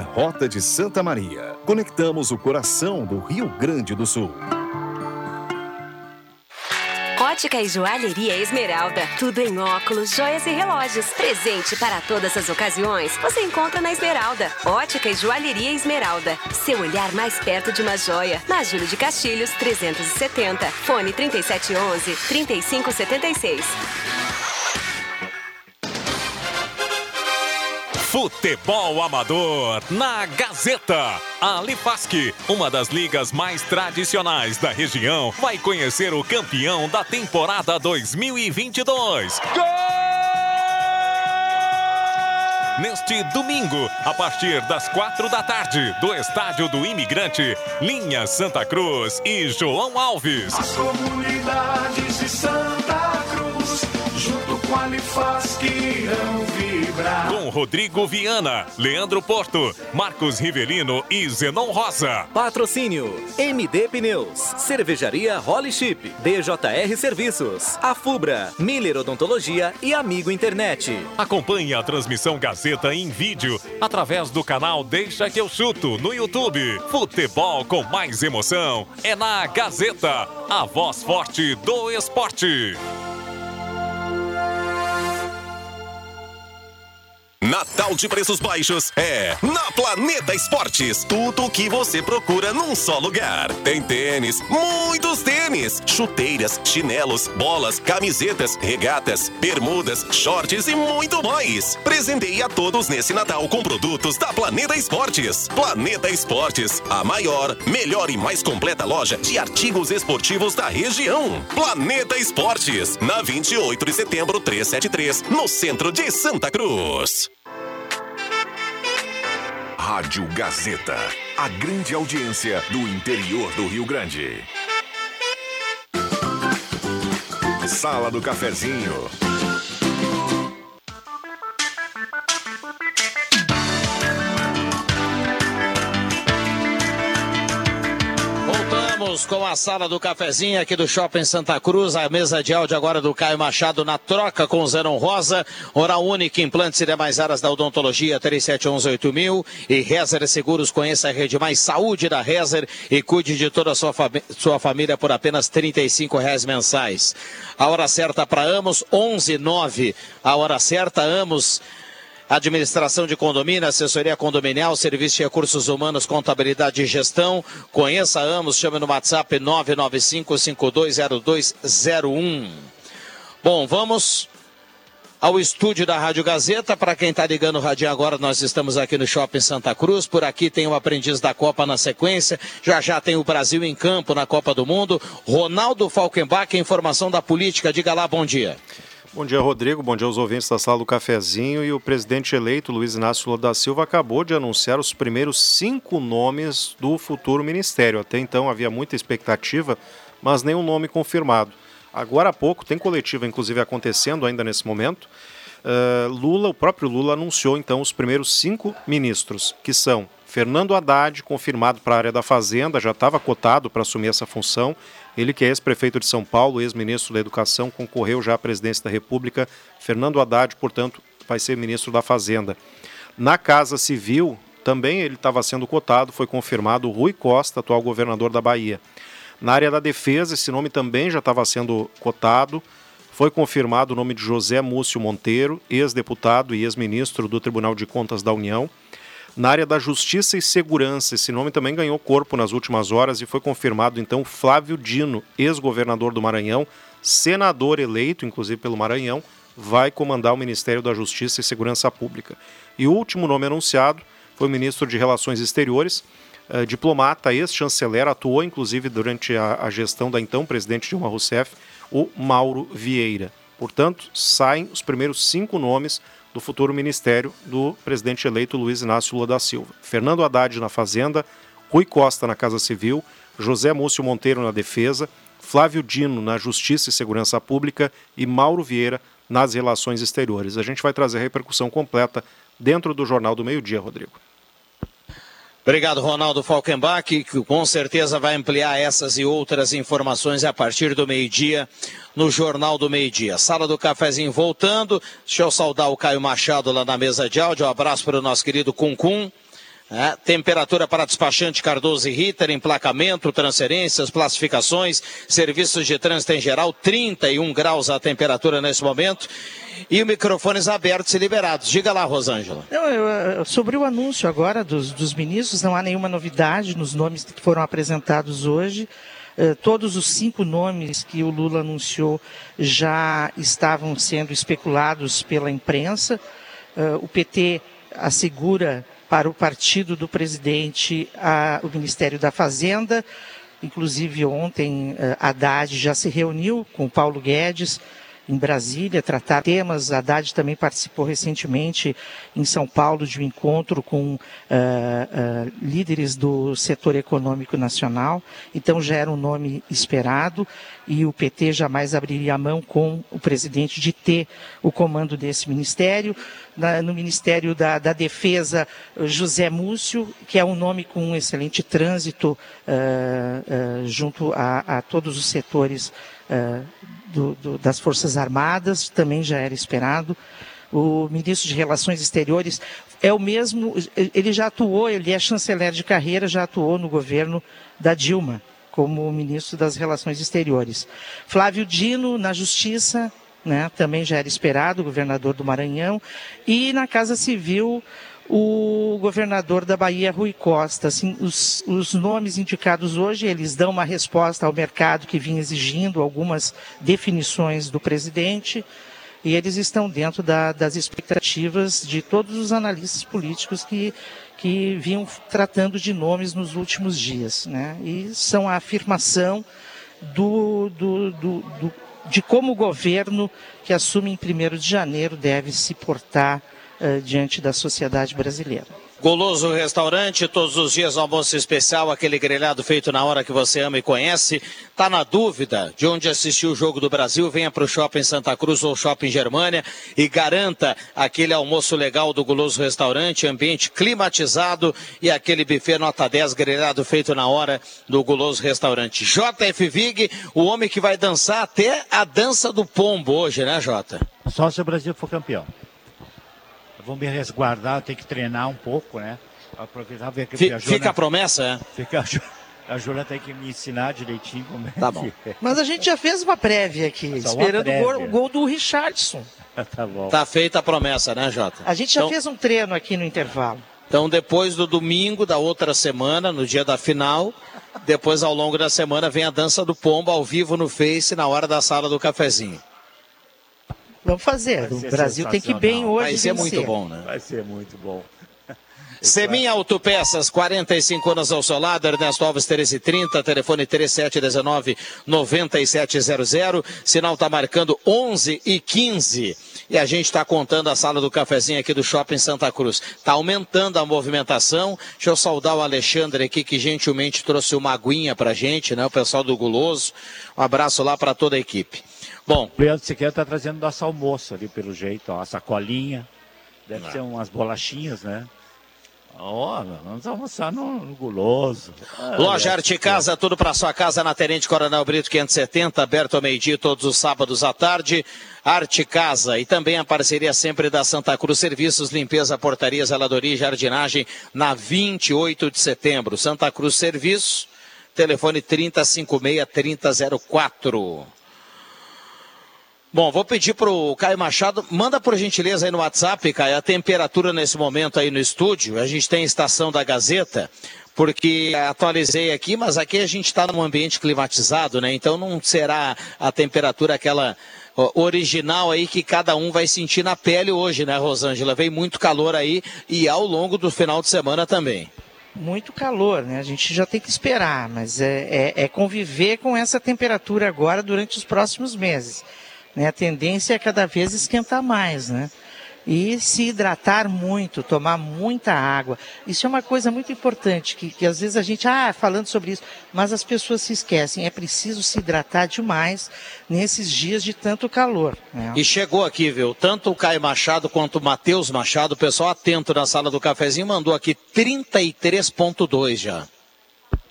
Rota de Santa Maria. Conectamos o coração do Rio Grande do Sul. Ótica e Joalheria Esmeralda. Tudo em óculos, joias e relógios. Presente para todas as ocasiões. Você encontra na Esmeralda. Ótica e Joalheria Esmeralda. Seu olhar mais perto de uma joia. Na Júlio de Castilhos, 370. Fone 3711 Futebol Amador na Gazeta. A Lifask, uma das ligas mais tradicionais da região, vai conhecer o campeão da temporada 2022. Gol! Neste domingo, a partir das quatro da tarde, do Estádio do Imigrante, Linha Santa Cruz e João Alves. As comunidades de Santa a Lifask, irão vibrar. Com Rodrigo Viana, Leandro Porto, Marcos Rivelino e Zenon Rosa. Patrocínio MD Pneus, Cervejaria Holly Chip, DJR Serviços, Afubra, Miller Odontologia e Amigo Internet. Acompanhe a transmissão Gazeta em vídeo através do canal Deixa que eu chuto no YouTube. Futebol com mais emoção é na Gazeta, a voz forte do esporte. Natal de preços baixos é na Planeta Esportes. Tudo o que você procura num só lugar. Tem tênis, muitos tênis, chuteiras, chinelos, bolas, camisetas, regatas, bermudas, shorts e muito mais. Presenteie a todos nesse Natal com produtos da Planeta Esportes. Planeta Esportes, a maior, melhor e mais completa loja de artigos esportivos da região. Planeta Esportes, na 28 de setembro 373, no centro de Santa Cruz. Rádio Gazeta. A grande audiência do interior do Rio Grande. Sala do Cafezinho. Voltamos com a sala do cafezinho aqui do Shopping Santa Cruz. A mesa de áudio agora do Caio Machado na troca com o Zenon Rosa. Oral Única, implantes e demais áreas da odontologia, 37118000. E Rezer Seguros, conheça a rede mais saúde da Rezer e cuide de toda a sua, fami- sua família por apenas 35 reais mensais. A hora certa para Amos, 11:09. A hora certa, Amos. Administração de condomínio, assessoria condominial, serviço de recursos humanos, contabilidade e gestão. Conheça a Amos, chame no WhatsApp 995-520201. Bom, vamos ao estúdio da Rádio Gazeta. Para quem está ligando o rádio agora, nós estamos aqui no Shopping Santa Cruz. Por aqui tem o aprendiz da Copa na sequência. Já já tem o Brasil em campo na Copa do Mundo. Ronaldo Falkenbach, informação da política. Diga lá, bom dia. Bom dia, Rodrigo. Bom dia aos ouvintes da sala do cafezinho. E o presidente eleito, Luiz Inácio Lula da Silva, acabou de anunciar os primeiros cinco nomes do futuro ministério. Até então havia muita expectativa, mas nenhum nome confirmado. Agora há pouco, tem coletiva inclusive acontecendo ainda nesse momento. uh, Lula, o próprio Lula, anunciou então os primeiros cinco ministros, que são Fernando Haddad, confirmado para a área da Fazenda, já estava cotado para assumir essa função. Ele que é ex-prefeito de São Paulo, ex-ministro da Educação, concorreu já à presidência da República. Fernando Haddad, portanto, vai ser ministro da Fazenda. Na Casa Civil, também ele estava sendo cotado, foi confirmado Rui Costa, atual governador da Bahia. Na área da defesa, esse nome também já estava sendo cotado. Foi confirmado o nome de José Múcio Monteiro, ex-deputado e ex-ministro do Tribunal de Contas da União. Na área da Justiça e Segurança, esse nome também ganhou corpo nas últimas horas e foi confirmado então Flávio Dino, ex-governador do Maranhão, senador eleito, inclusive pelo Maranhão, vai comandar o Ministério da Justiça e Segurança Pública. E o último nome anunciado foi o ministro de Relações Exteriores, eh, diplomata, ex-chanceler, atuou inclusive durante a, a gestão da então presidente Dilma Rousseff, o Mauro Vieira. Portanto, saem os primeiros cinco nomes do futuro ministério do presidente eleito Luiz Inácio Lula da Silva. Fernando Haddad na Fazenda, Rui Costa na Casa Civil, José Múcio Monteiro na Defesa, Flávio Dino na Justiça e Segurança Pública e Mauro Vieira nas Relações Exteriores. A gente vai trazer a repercussão completa dentro do Jornal do Meio-Dia, Rodrigo. Obrigado, Ronaldo Falkenbach, que com certeza vai ampliar essas e outras informações a partir do meio-dia no Jornal do Meio-Dia. Sala do Cafezinho voltando. Deixa eu saudar o Caio Machado lá na mesa de áudio. Um abraço para o nosso querido Cuncum. É, temperatura para despachante Cardoso e Ritter, emplacamento, transferências, classificações, serviços de trânsito em geral, 31 graus a temperatura nesse momento. E microfones abertos e liberados. Diga lá, Rosângela. Não, eu, sobre o anúncio agora dos, dos ministros, não há nenhuma novidade nos nomes que foram apresentados hoje. Uh, todos os cinco nomes que o Lula anunciou já estavam sendo especulados pela imprensa. Uh, o PT assegura para o partido do presidente a, o Ministério da Fazenda. Inclusive, ontem, uh, Haddad já se reuniu com Paulo Guedes em Brasília, tratar temas. Haddad também participou recentemente em São Paulo de um encontro com uh, uh, líderes do setor econômico nacional. Então já era um nome esperado e o PT jamais abriria a mão com o presidente de ter o comando desse ministério. Na, no Ministério da, da, Defesa, José Múcio, que é um nome com um excelente trânsito uh, junto a, a, todos os setores do, do, das Forças Armadas, também já era esperado. O ministro de Relações Exteriores é o mesmo, ele já atuou, ele é chanceler de carreira, já atuou no governo da Dilma, como ministro das Relações Exteriores. Flávio Dino, na Justiça, né, também já era esperado, governador do Maranhão. E na Casa Civil, o governador da Bahia, Rui Costa. Assim, os, os, nomes indicados hoje, eles dão uma resposta ao mercado que vinha exigindo algumas definições do presidente e eles estão dentro da, das expectativas de todos os analistas políticos que, que vinham tratando de nomes nos últimos dias. Né? E são a afirmação do, do, do, do de como o governo que assume em 1 de janeiro deve se portar uh, diante da sociedade brasileira. Goloso Restaurante, todos os dias almoço especial, aquele grelhado feito na hora que você ama e conhece. Tá na dúvida de onde assistir o Jogo do Brasil? Venha para o Shopping Santa Cruz ou Shopping Germânia e garanta aquele almoço legal do Goloso Restaurante, ambiente climatizado e aquele buffet nota 10 grelhado feito na hora do Goloso Restaurante. JF Vig, o homem que vai dançar até a dança do pombo hoje, né, Jota? Só se o Brasil for campeão vou me resguardar, tenho que treinar um pouco, né? Aproveitar ver que Fica a, Jona, a promessa, é? Fica a, a Júlia tem que me ensinar direitinho como é Tá bom. É. Mas a gente já fez uma prévia aqui, Só esperando prévia. O, gol, o, gol, do Richardson. tá bom. Tá feita a promessa, né, Jota? A gente já então, fez um treino aqui no intervalo. Então, depois do domingo da outra semana, no dia da final, depois ao longo da semana vem a dança do pombo ao vivo no Face na hora da sala do cafezinho. Vamos fazer. O Brasil tem que ir bem hoje. Vai ser muito bom, né? Vai ser muito bom. Semin Autopeças, 45 anos ao seu lado, Ernesto Alves 1330, telefone 3719-9700. Sinal está marcando 11 e 15. E a gente está contando a sala do cafezinho aqui do Shopping Santa Cruz. Está aumentando a movimentação. Deixa eu saudar o Alexandre aqui, que gentilmente trouxe uma aguinha para gente, né? O pessoal do Guloso. Um abraço lá para toda a equipe. Bom. O Leandro Siqueira está trazendo nosso almoço ali, pelo jeito, ó, a sacolinha. Deve ser umas bolachinhas, né? Ó, vamos almoçar no, no guloso. Ah, Loja é. Arte Casa, tudo para sua casa na Tenente Coronel Brito 570, aberto ao meio-dia todos os sábados à tarde. Arte Casa e também a parceria sempre da Santa Cruz Serviços, limpeza, portaria, zeladoria e jardinagem na 28 de setembro. Santa Cruz Serviços, telefone 3056-3004. Bom, vou pedir para o Caio Machado, manda por gentileza aí no WhatsApp, Caio, a temperatura nesse momento aí no estúdio. A gente tem a estação da Gazeta, porque atualizei aqui, mas aqui a gente está num ambiente climatizado, né? Então não será a temperatura aquela original aí que cada um vai sentir na pele hoje, né, Rosângela? Vem muito calor aí e ao longo do final de semana também. Muito calor, né? A gente já tem que esperar, mas é, é, é conviver com essa temperatura agora durante os próximos meses. Né? A tendência é cada vez esquentar mais, né? E se hidratar muito, tomar muita água. Isso é uma coisa muito importante, que, que às vezes a gente, ah, falando sobre isso, mas as pessoas se esquecem. É preciso se hidratar demais nesses dias de tanto calor. Né? E chegou aqui, viu? Tanto o Caio Machado quanto o Matheus Machado, o pessoal atento na sala do cafezinho, mandou aqui 33,2 já.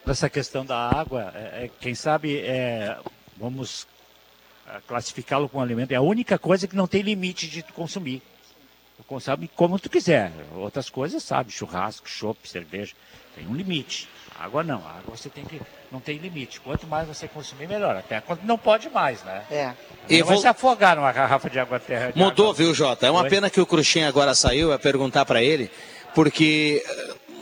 Essa questão da água, é, é, quem sabe, é, vamos classificá-lo como alimento, é a única coisa que não tem limite de tu consumir. Tu consome como tu quiser. Outras coisas, sabe, churrasco, chopp, cerveja, tem um limite. Água não, a água você tem que não tem limite. Quanto mais você consumir, melhor. Até quando não pode mais, né? É. E vou- se afogar numa garrafa de água terra. de Mudou, água. viu, Jota? É uma Oi? pena que o Cruxem agora saiu, eu ia perguntar para ele, porque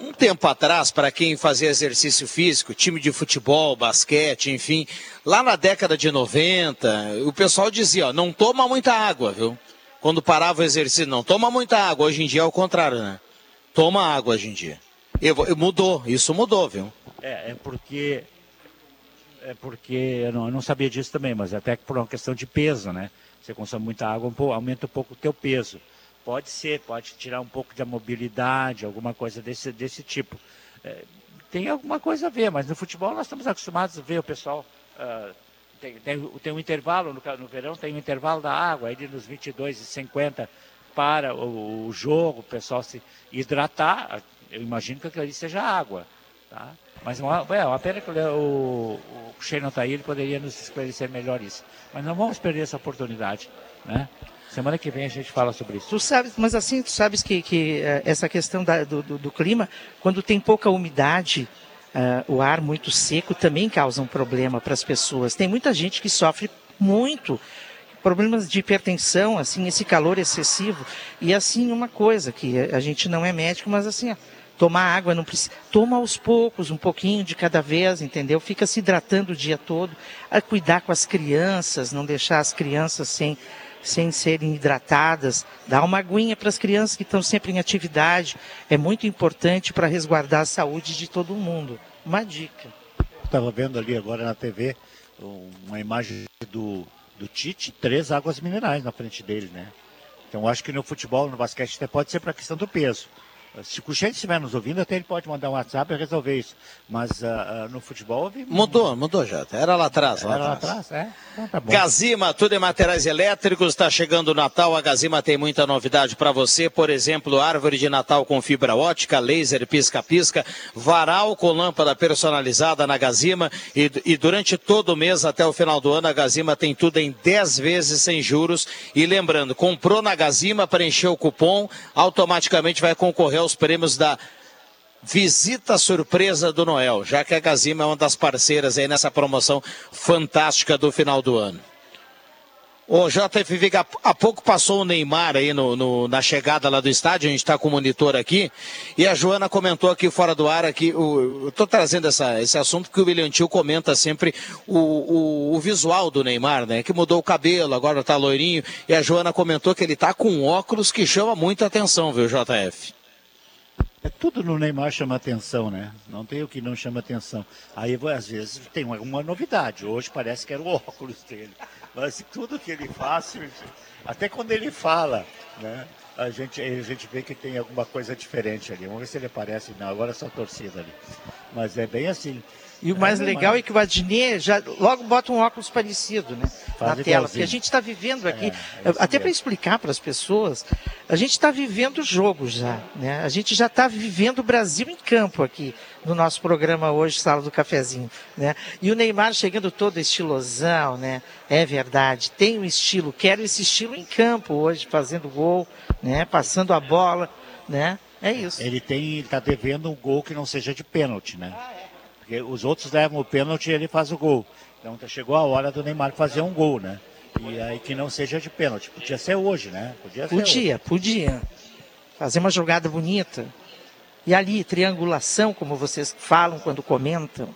um tempo atrás, para quem fazia exercício físico, time de futebol, basquete, enfim, lá na década de 90, o pessoal dizia, ó, não toma muita água, viu? Quando parava o exercício, não toma muita água. Hoje em dia é o contrário, né? Toma água hoje em dia. Eu vou- mudou, isso mudou, viu? É, é porque. É porque eu não, eu não sabia disso também, mas até por uma questão de peso, né? Você consome muita água, um aumenta um pouco o teu peso. Pode ser, pode tirar um pouco de mobilidade, alguma coisa desse, desse tipo. É, tem alguma coisa a ver, mas no futebol nós estamos acostumados a ver o pessoal. ah, tem, tem, tem um intervalo, no, no verão tem um intervalo da água, aí nos 22 e 50 para o, o jogo, o pessoal se hidratar. Eu imagino que aquilo ali seja água. Tá? Mas uma, é uma pena que o, o, Shea não está aí, ele poderia nos esclarecer melhor isso. Mas não vamos perder essa oportunidade. Né? Semana que vem a gente fala sobre isso. Tu sabes, mas assim, tu sabes que, que eh, essa questão da- do, do- do clima, quando tem pouca umidade, ah, o ar muito seco também causa um problema para as pessoas. Tem muita gente que sofre muito problemas de hipertensão, assim, esse calor excessivo. E assim, uma coisa que a gente não é médico, mas assim, ó, tomar água não precisa. Toma aos poucos, um pouquinho de cada vez, entendeu? Fica se hidratando o dia todo. A cuidar com as crianças, não deixar as crianças sem, sem serem hidratadas. Dar uma aguinha para as crianças que estão sempre em atividade. É muito importante para resguardar a saúde de todo mundo. Uma dica. Estava vendo ali agora na TV um- uma imagem do, do Tite, três águas minerais na frente dele, né? Então acho que no futebol, no basquete, até pode ser para a questão do peso. Se o Cuxete estiver nos ouvindo, até ele pode mandar um WhatsApp e resolver isso. Mas ah, ah, no futebol... Mudou, mudou já. Era lá atrás, lá Era lá atrás. é? Então tá bom. Gazima, tudo em materiais elétricos, está chegando o Natal, a Gazima tem muita novidade para você, por exemplo, árvore de Natal com fibra ótica, laser pisca-pisca, varal com lâmpada personalizada na Gazima e, e durante todo o mês até o final do ano a Gazima tem tudo em 10 vezes sem juros e lembrando, comprou na Gazima, preencheu o cupom, automaticamente vai concorrer aos prêmios da Visita surpresa do Noel, já que a Gazima é uma das parceiras aí nessa promoção fantástica do final do ano. O JF Viga, há pouco passou o Neymar aí no, no- na chegada lá do estádio, a gente está com o monitor aqui, e a Joana comentou aqui fora do ar, aqui, o, eu estou trazendo essa, esse assunto porque o William comenta sempre o, o, o visual do Neymar, né? Que mudou o cabelo, agora está loirinho, e a Joana comentou que ele está com óculos que chama muita atenção, viu, JF? É tudo no Neymar chama atenção, né? Não tem o que não chama atenção. Aí, às vezes, tem alguma novidade. Hoje parece que era o óculos dele. Mas tudo que ele faz, até quando ele fala, né? A gente, a gente vê que tem alguma coisa diferente ali. Vamos ver se ele aparece. Não, agora é só torcida ali. Mas é bem assim. E o mais É, legal mas- é que o Adnet já logo bota um óculos parecido, né? Faz na tela. Porque a gente está vivendo aqui, é isso até para explicar para as pessoas, a gente está vivendo o jogo já, né? A gente já está vivendo o Brasil em campo aqui no nosso programa hoje, Sala do Cafezinho, né? E o Neymar chegando todo estilosão, né? É verdade, tem um estilo, quero esse estilo em campo hoje, fazendo gol, né? Passando a bola, né? É isso. Ele tem, está devendo um gol que não seja de pênalti, né? Porque os outros levam o pênalti e ele faz o gol. Então tá- chegou a hora do Neymar fazer um gol, né? E aí que não seja de pênalti. Podia ser hoje, né? Podia ser Podia, hoje. podia. Fazer uma jogada bonita. E ali, triangulação, como vocês falam quando comentam.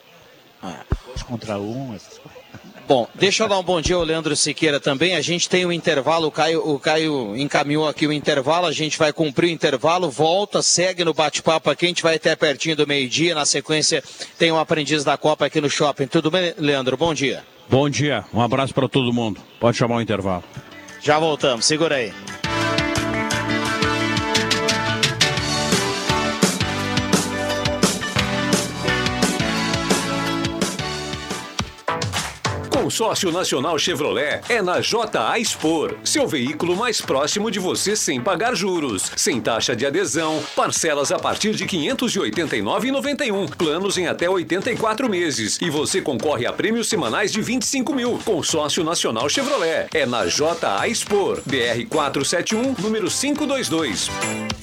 Dois contra um, essas coisas. Bom, deixa eu dar um bom dia ao Leandro Siqueira também. A gente tem um intervalo, o Caio, o Caio encaminhou aqui o intervalo, a gente vai cumprir o intervalo, volta, segue no bate-papo aqui, a gente vai até pertinho do meio-dia. Na sequência, tem um aprendiz da Copa aqui no shopping. Tudo bem, Leandro? Bom dia. Bom dia, um abraço para todo mundo. Pode chamar o intervalo. Já voltamos, segura aí. Consórcio Nacional Chevrolet é na JA Expor, seu veículo mais próximo de você sem pagar juros, sem taxa de adesão, parcelas a partir de R$ 589,91, planos em até 84 meses e você concorre a prêmios semanais de 25 mil. Consórcio Nacional Chevrolet é na JA Expor, BR 471, número 522.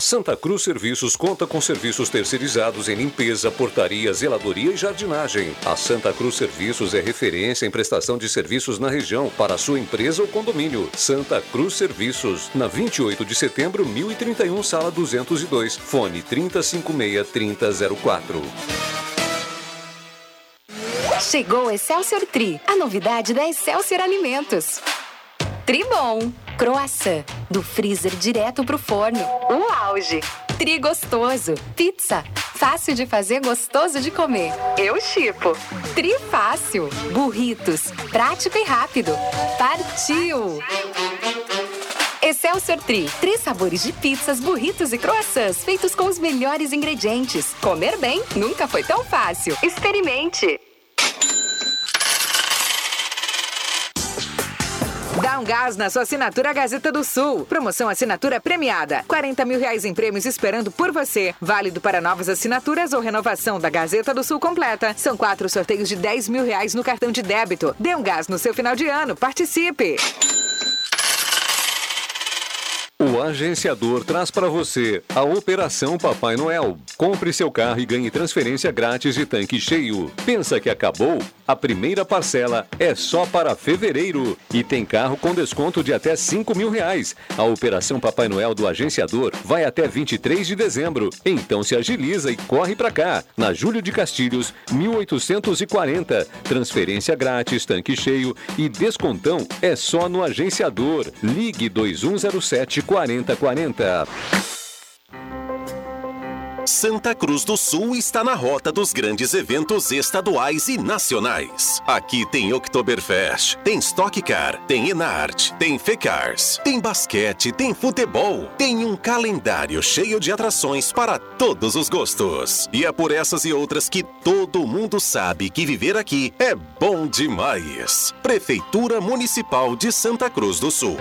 Santa Cruz Serviços conta com serviços terceirizados em limpeza, portaria, zeladoria e jardinagem. A Santa Cruz Serviços é referência em prestação de serviços na região para sua empresa ou condomínio. Santa Cruz Serviços, na 28 de setembro, 1031, sala 202. Fone 3056-3004. Chegou Excelsior Tri, a novidade da Excelsior Alimentos. Tribom, croissant, do freezer direto pro forno. O auge. Tri gostoso, pizza, fácil de fazer, gostoso de comer. Eu chipo. Tri fácil, burritos, prático e rápido. Partiu! Excelsior Tri, três sabores de pizzas, burritos e croissants feitos com os melhores ingredientes. Comer bem nunca foi tão fácil. Experimente! Dá um gás na sua assinatura Gazeta do Sul. Promoção assinatura premiada. 40 mil reais em prêmios esperando por você. Válido para novas assinaturas ou renovação da Gazeta do Sul completa. São quatro sorteios de 10 mil reais no cartão de débito. Dê um gás no seu final de ano. Participe! O agenciador traz para você a Operação Papai Noel. Compre seu carro e ganhe transferência grátis de tanque cheio. Pensa que acabou? A primeira parcela é só para fevereiro e tem carro com desconto de até 5 mil reais. A Operação Papai Noel do agenciador vai até 23 de dezembro. Então se agiliza e corre para cá. Na Júlio de Castilhos, 1840. Transferência grátis, tanque cheio e descontão é só no agenciador. Ligue 2107 4040. Santa Cruz do Sul está na rota dos grandes eventos estaduais e nacionais. Aqui tem Oktoberfest, tem Stock Car, tem Enart, tem Fecars, tem basquete, tem futebol, tem um calendário cheio de atrações para todos os gostos. E é por essas e outras que todo mundo sabe que viver aqui é bom demais. Prefeitura Municipal de Santa Cruz do Sul.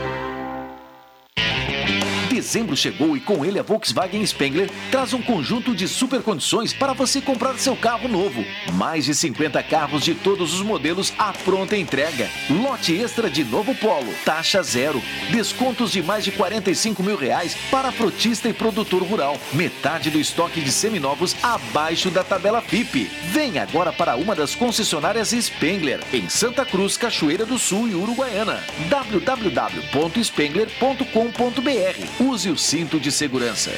Dezembro chegou e com ele a Volkswagen Spengler traz um conjunto de super condições para você comprar seu carro novo. Mais de 50 carros de todos os modelos à pronta entrega. Lote extra de novo Polo, taxa zero. Descontos de mais de 45 mil reais para frotista e produtor rural. Metade do estoque de seminovos abaixo da tabela FIP. Vem agora para uma das concessionárias Spengler, em Santa Cruz, Cachoeira do Sul e Uruguaiana. www.spengler.com.br. Use o cinto de segurança.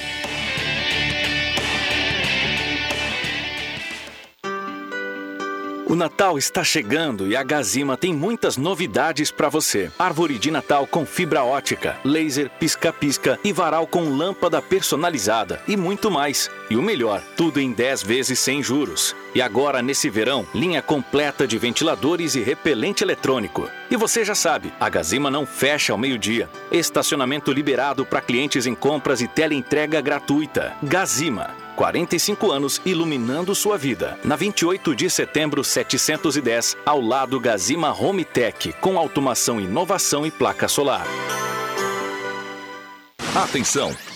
O Natal está chegando e a Gazima tem muitas novidades para você. Árvore de Natal com fibra ótica, laser, pisca-pisca e varal com lâmpada personalizada e muito mais. E o melhor, tudo em 10 vezes sem juros. E agora, nesse verão, linha completa de ventiladores e repelente eletrônico. E você já sabe, a Gazima não fecha ao meio-dia. Estacionamento liberado para clientes em compras e teleentrega gratuita. Gazima. 45 anos iluminando sua vida. Na 28 de setembro 710, ao lado Gazima Home Tech, com automação, inovação e placa solar. Atenção!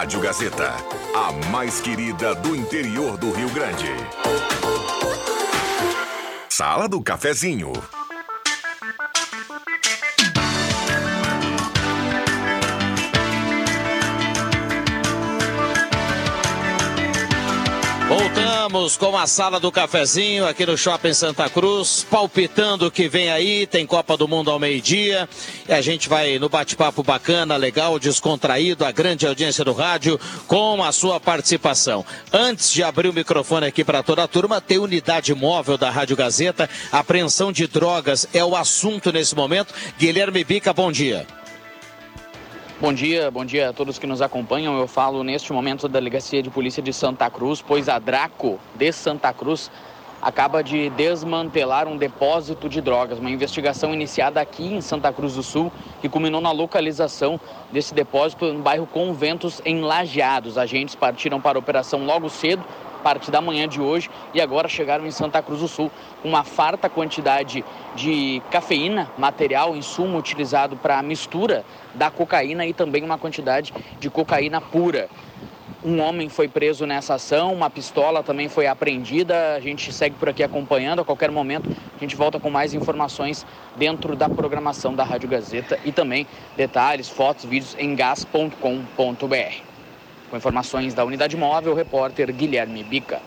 Rádio Gazeta, a mais querida do interior do Rio Grande. Sala do Cafezinho. Voltamos com a sala do cafezinho aqui no Shopping Santa Cruz, palpitando o que vem aí, tem Copa do Mundo ao meio-dia, e a gente vai no bate-papo bacana, legal, descontraído, a grande audiência do rádio, com a sua participação. Antes de abrir o microfone aqui para toda a turma, tem unidade móvel da Rádio Gazeta, apreensão de drogas é o assunto nesse momento. Guilherme Bica, bom dia. Bom dia, bom dia a todos que nos acompanham. Eu falo neste momento da Delegacia de Polícia de Santa Cruz, pois a Draco de Santa Cruz acaba de desmantelar um depósito de drogas. Uma investigação iniciada aqui em Santa Cruz do Sul que culminou na localização desse depósito no bairro Conventos, em Lajeados. Agentes partiram para a operação logo cedo parte da manhã de hoje e agora chegaram em Santa Cruz do Sul com uma farta quantidade de cafeína, material, insumo utilizado para a mistura da cocaína e também uma quantidade de cocaína pura. Um homem foi preso nessa ação, uma pistola também foi apreendida. A gente segue por aqui acompanhando. A qualquer momento a gente volta com mais informações dentro da programação da Rádio Gazeta e também detalhes, fotos, vídeos em gas.com.br. Com informações da unidade móvel, o repórter Guilherme Bica.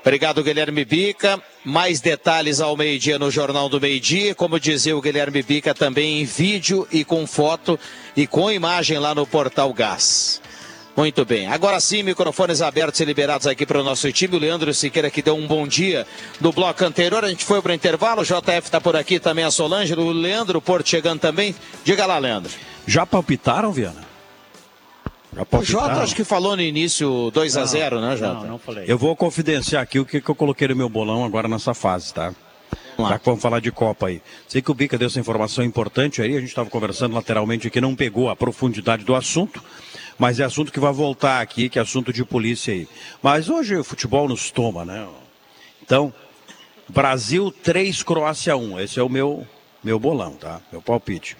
Obrigado, Guilherme Bica. Mais detalhes ao meio-dia no Jornal do Meio-Dia. Como dizia o Guilherme Bica, também em vídeo e com foto e com imagem lá no Portal Gás. Muito bem. Agora sim, microfones abertos e liberados aqui para o nosso time. O Leandro Siqueira que deu um bom dia no bloco anterior. A gente foi para o intervalo. O JF está por aqui também, a Solange. O Leandro Porto chegando também. Diga lá, Leandro. Já palpitaram, Viana? Já O Jota acho que falou no início 2 a 0 né, Jota? Não, não falei. Eu vou confidenciar aqui o que, que eu coloquei no meu bolão agora nessa fase, tá? Já que vamos falar de Copa aí. Sei que o Bica deu essa informação importante aí, a gente estava conversando lateralmente aqui, não pegou a profundidade do assunto, mas é assunto que vai voltar aqui, que é assunto de polícia aí. Mas hoje o futebol nos toma, né? Então, Brasil 3, Croácia 1. Esse é o meu, meu bolão, tá? Meu palpite.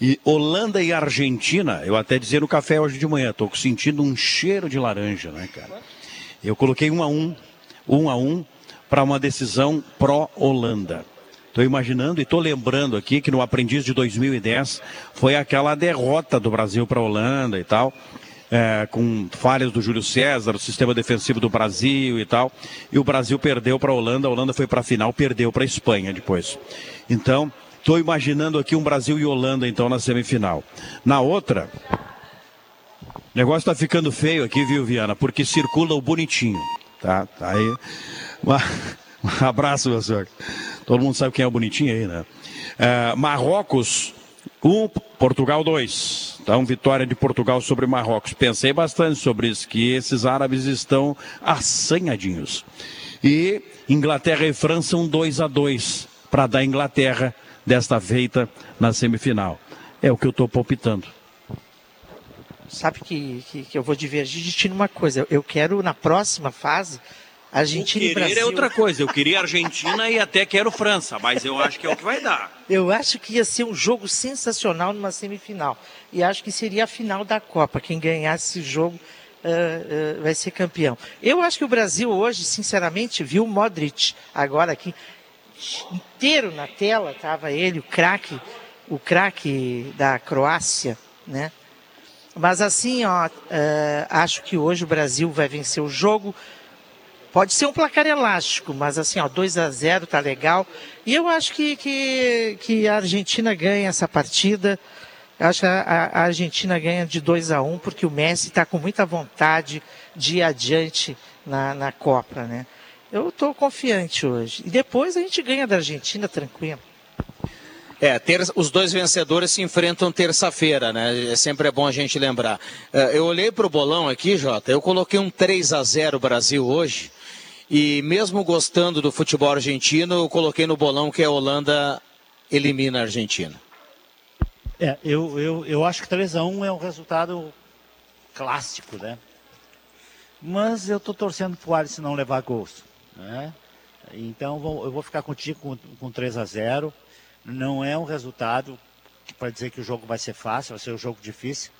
E Holanda e Argentina, eu até dizia no café hoje de manhã, estou sentindo um cheiro de laranja, né, cara? Eu coloquei um a um, um a um, para uma decisão pró-Holanda. Estou imaginando e estou lembrando aqui que no Aprendiz de 2010 foi aquela derrota do Brasil para a Holanda e tal, é, com falhas do Júlio César, o sistema defensivo do Brasil e tal. E o Brasil perdeu para a Holanda, a Holanda foi para a final, perdeu para a Espanha depois. Então, estou imaginando aqui um Brasil e Holanda então na semifinal. Na outra, o negócio está ficando feio aqui, viu, Viana? Porque circula o bonitinho. Tá, tá aí. Um abraço, meu senhor. Todo mundo sabe quem é o bonitinho aí, né? É, Marrocos Um, Portugal 2. Então, vitória de Portugal sobre Marrocos. Pensei bastante sobre isso, que esses árabes estão assanhadinhos. E Inglaterra e França um 2 a 2 para dar Inglaterra desta feita na semifinal. É o que eu estou palpitando. Sabe que, que, que eu vou divergir de ti numa coisa. Eu quero, na próxima fase, Argentina e querer Brasil. é outra coisa. Eu queria Argentina e até quero França, mas eu acho que é o que vai dar. Eu acho que ia ser um jogo sensacional numa semifinal. E acho que seria a final da Copa. Quem ganhasse esse jogo uh, uh, vai ser campeão. Eu acho que o Brasil hoje, sinceramente, viu o Modric agora aqui inteiro na tela, estava ele, o craque, o craque da Croácia, né? Mas assim, ó, uh, acho que hoje o Brasil vai vencer o jogo. Pode ser um placar elástico, mas assim, ó, 2 a 0 tá legal. E eu acho que, que, que a Argentina ganha essa partida. Eu acho que a, a Argentina ganha de 2 a 1 um, porque o Messi está com muita vontade de ir adiante na, na Copa, né? Eu estou confiante hoje. E depois a gente ganha da Argentina tranquilo. É, ter, os dois vencedores se enfrentam terça-feira, né? É sempre é bom a gente lembrar. É, eu olhei para o bolão aqui, Jota, eu coloquei um 3 a 0 Brasil hoje. E mesmo gostando do futebol argentino, eu coloquei no bolão que a Holanda elimina a Argentina. É, eu, eu, eu acho que 3x1 é um resultado clássico, né? Mas eu estou torcendo para o Alisson não levar gols. Né? Então vou, eu vou ficar contigo com, com 3 a 0 Não é um resultado para dizer que o jogo vai ser fácil, vai ser um jogo difícil,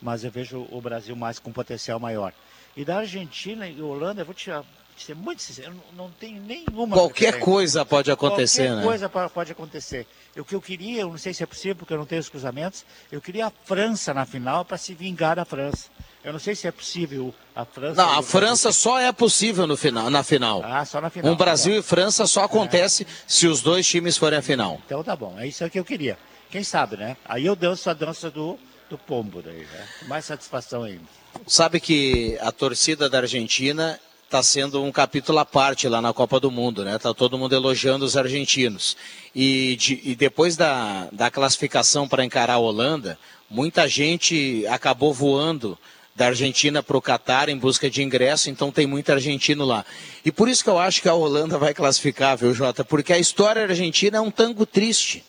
mas eu vejo o Brasil mais com potencial maior. E da Argentina e Holanda, eu vou te, ser muito sincero, eu não tenho nenhuma. Qualquer coisa pode acontecer, Qualquer né? coisa pode acontecer. O que eu queria, eu não sei se é possível, porque eu não tenho os cruzamentos, eu queria a França na final para se vingar da França. Eu não sei se é possível a França. Não, a França só é possível no final, na final. Ah, só na final. Um Brasil e França só acontece se os dois times forem à final. Então tá bom, é isso que eu queria. Quem sabe, né? Aí eu danço a dança do, do pombo daí, né? Mais satisfação ainda. Sabe que a torcida da Argentina está sendo um capítulo à parte lá na Copa do Mundo, né? Tá todo mundo elogiando os argentinos. E, de- e depois da, da classificação para encarar a Holanda, muita gente acabou voando da Argentina para o Catar em busca de ingresso, então tem muito argentino lá. E por isso que eu acho que a Holanda vai classificar, viu, Jota? Porque a história argentina é um tango triste.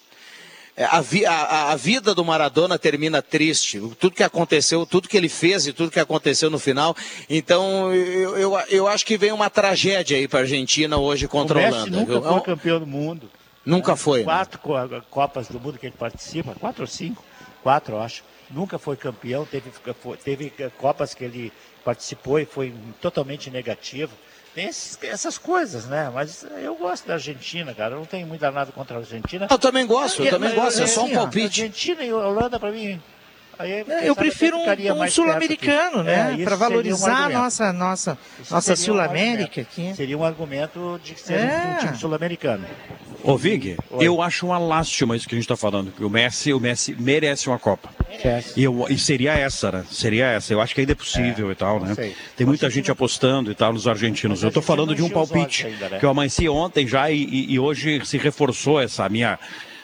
É, A, vi- a- a vida do Maradona termina triste. Tudo que aconteceu, tudo que ele fez e tudo que aconteceu no final. Então, eu, eu, eu acho que vem uma tragédia aí para a Argentina hoje contra o a Messi Holanda. nunca viu? foi É um- campeão do mundo. Nunca né? foi, né? Quatro co- Copas do Mundo que ele participa, quatro ou cinco, quatro eu acho. Nunca foi campeão, teve, foi- teve Copas que ele participou e foi totalmente negativo. Tem esses- essas coisas, né? Mas eu gosto da Argentina, cara. Eu não tenho muito nada contra a Argentina. Eu também gosto, eu também gosto, é só um assim, palpite. Argentina e Holanda, para mim. Aí, É, Eu prefiro um, um sul-americano. É, né? isso Para um valorizar a argumento. nossa, nossa, Isso nossa um Sul-América argumento. aqui. Seria um argumento de ser É. um time sul-americano. Ô Vig, Oi. eu acho uma lástima isso que a gente está falando, o Messi, o Messi merece uma Copa. E, eu- e seria essa, né? Seria essa. Eu acho que ainda é possível e tal, né? sei. Tem muita gente apostando e tal nos argentinos. Eu estou falando de um palpite ainda, né? que eu amanheci ontem já e, e- e hoje se reforçou essa minha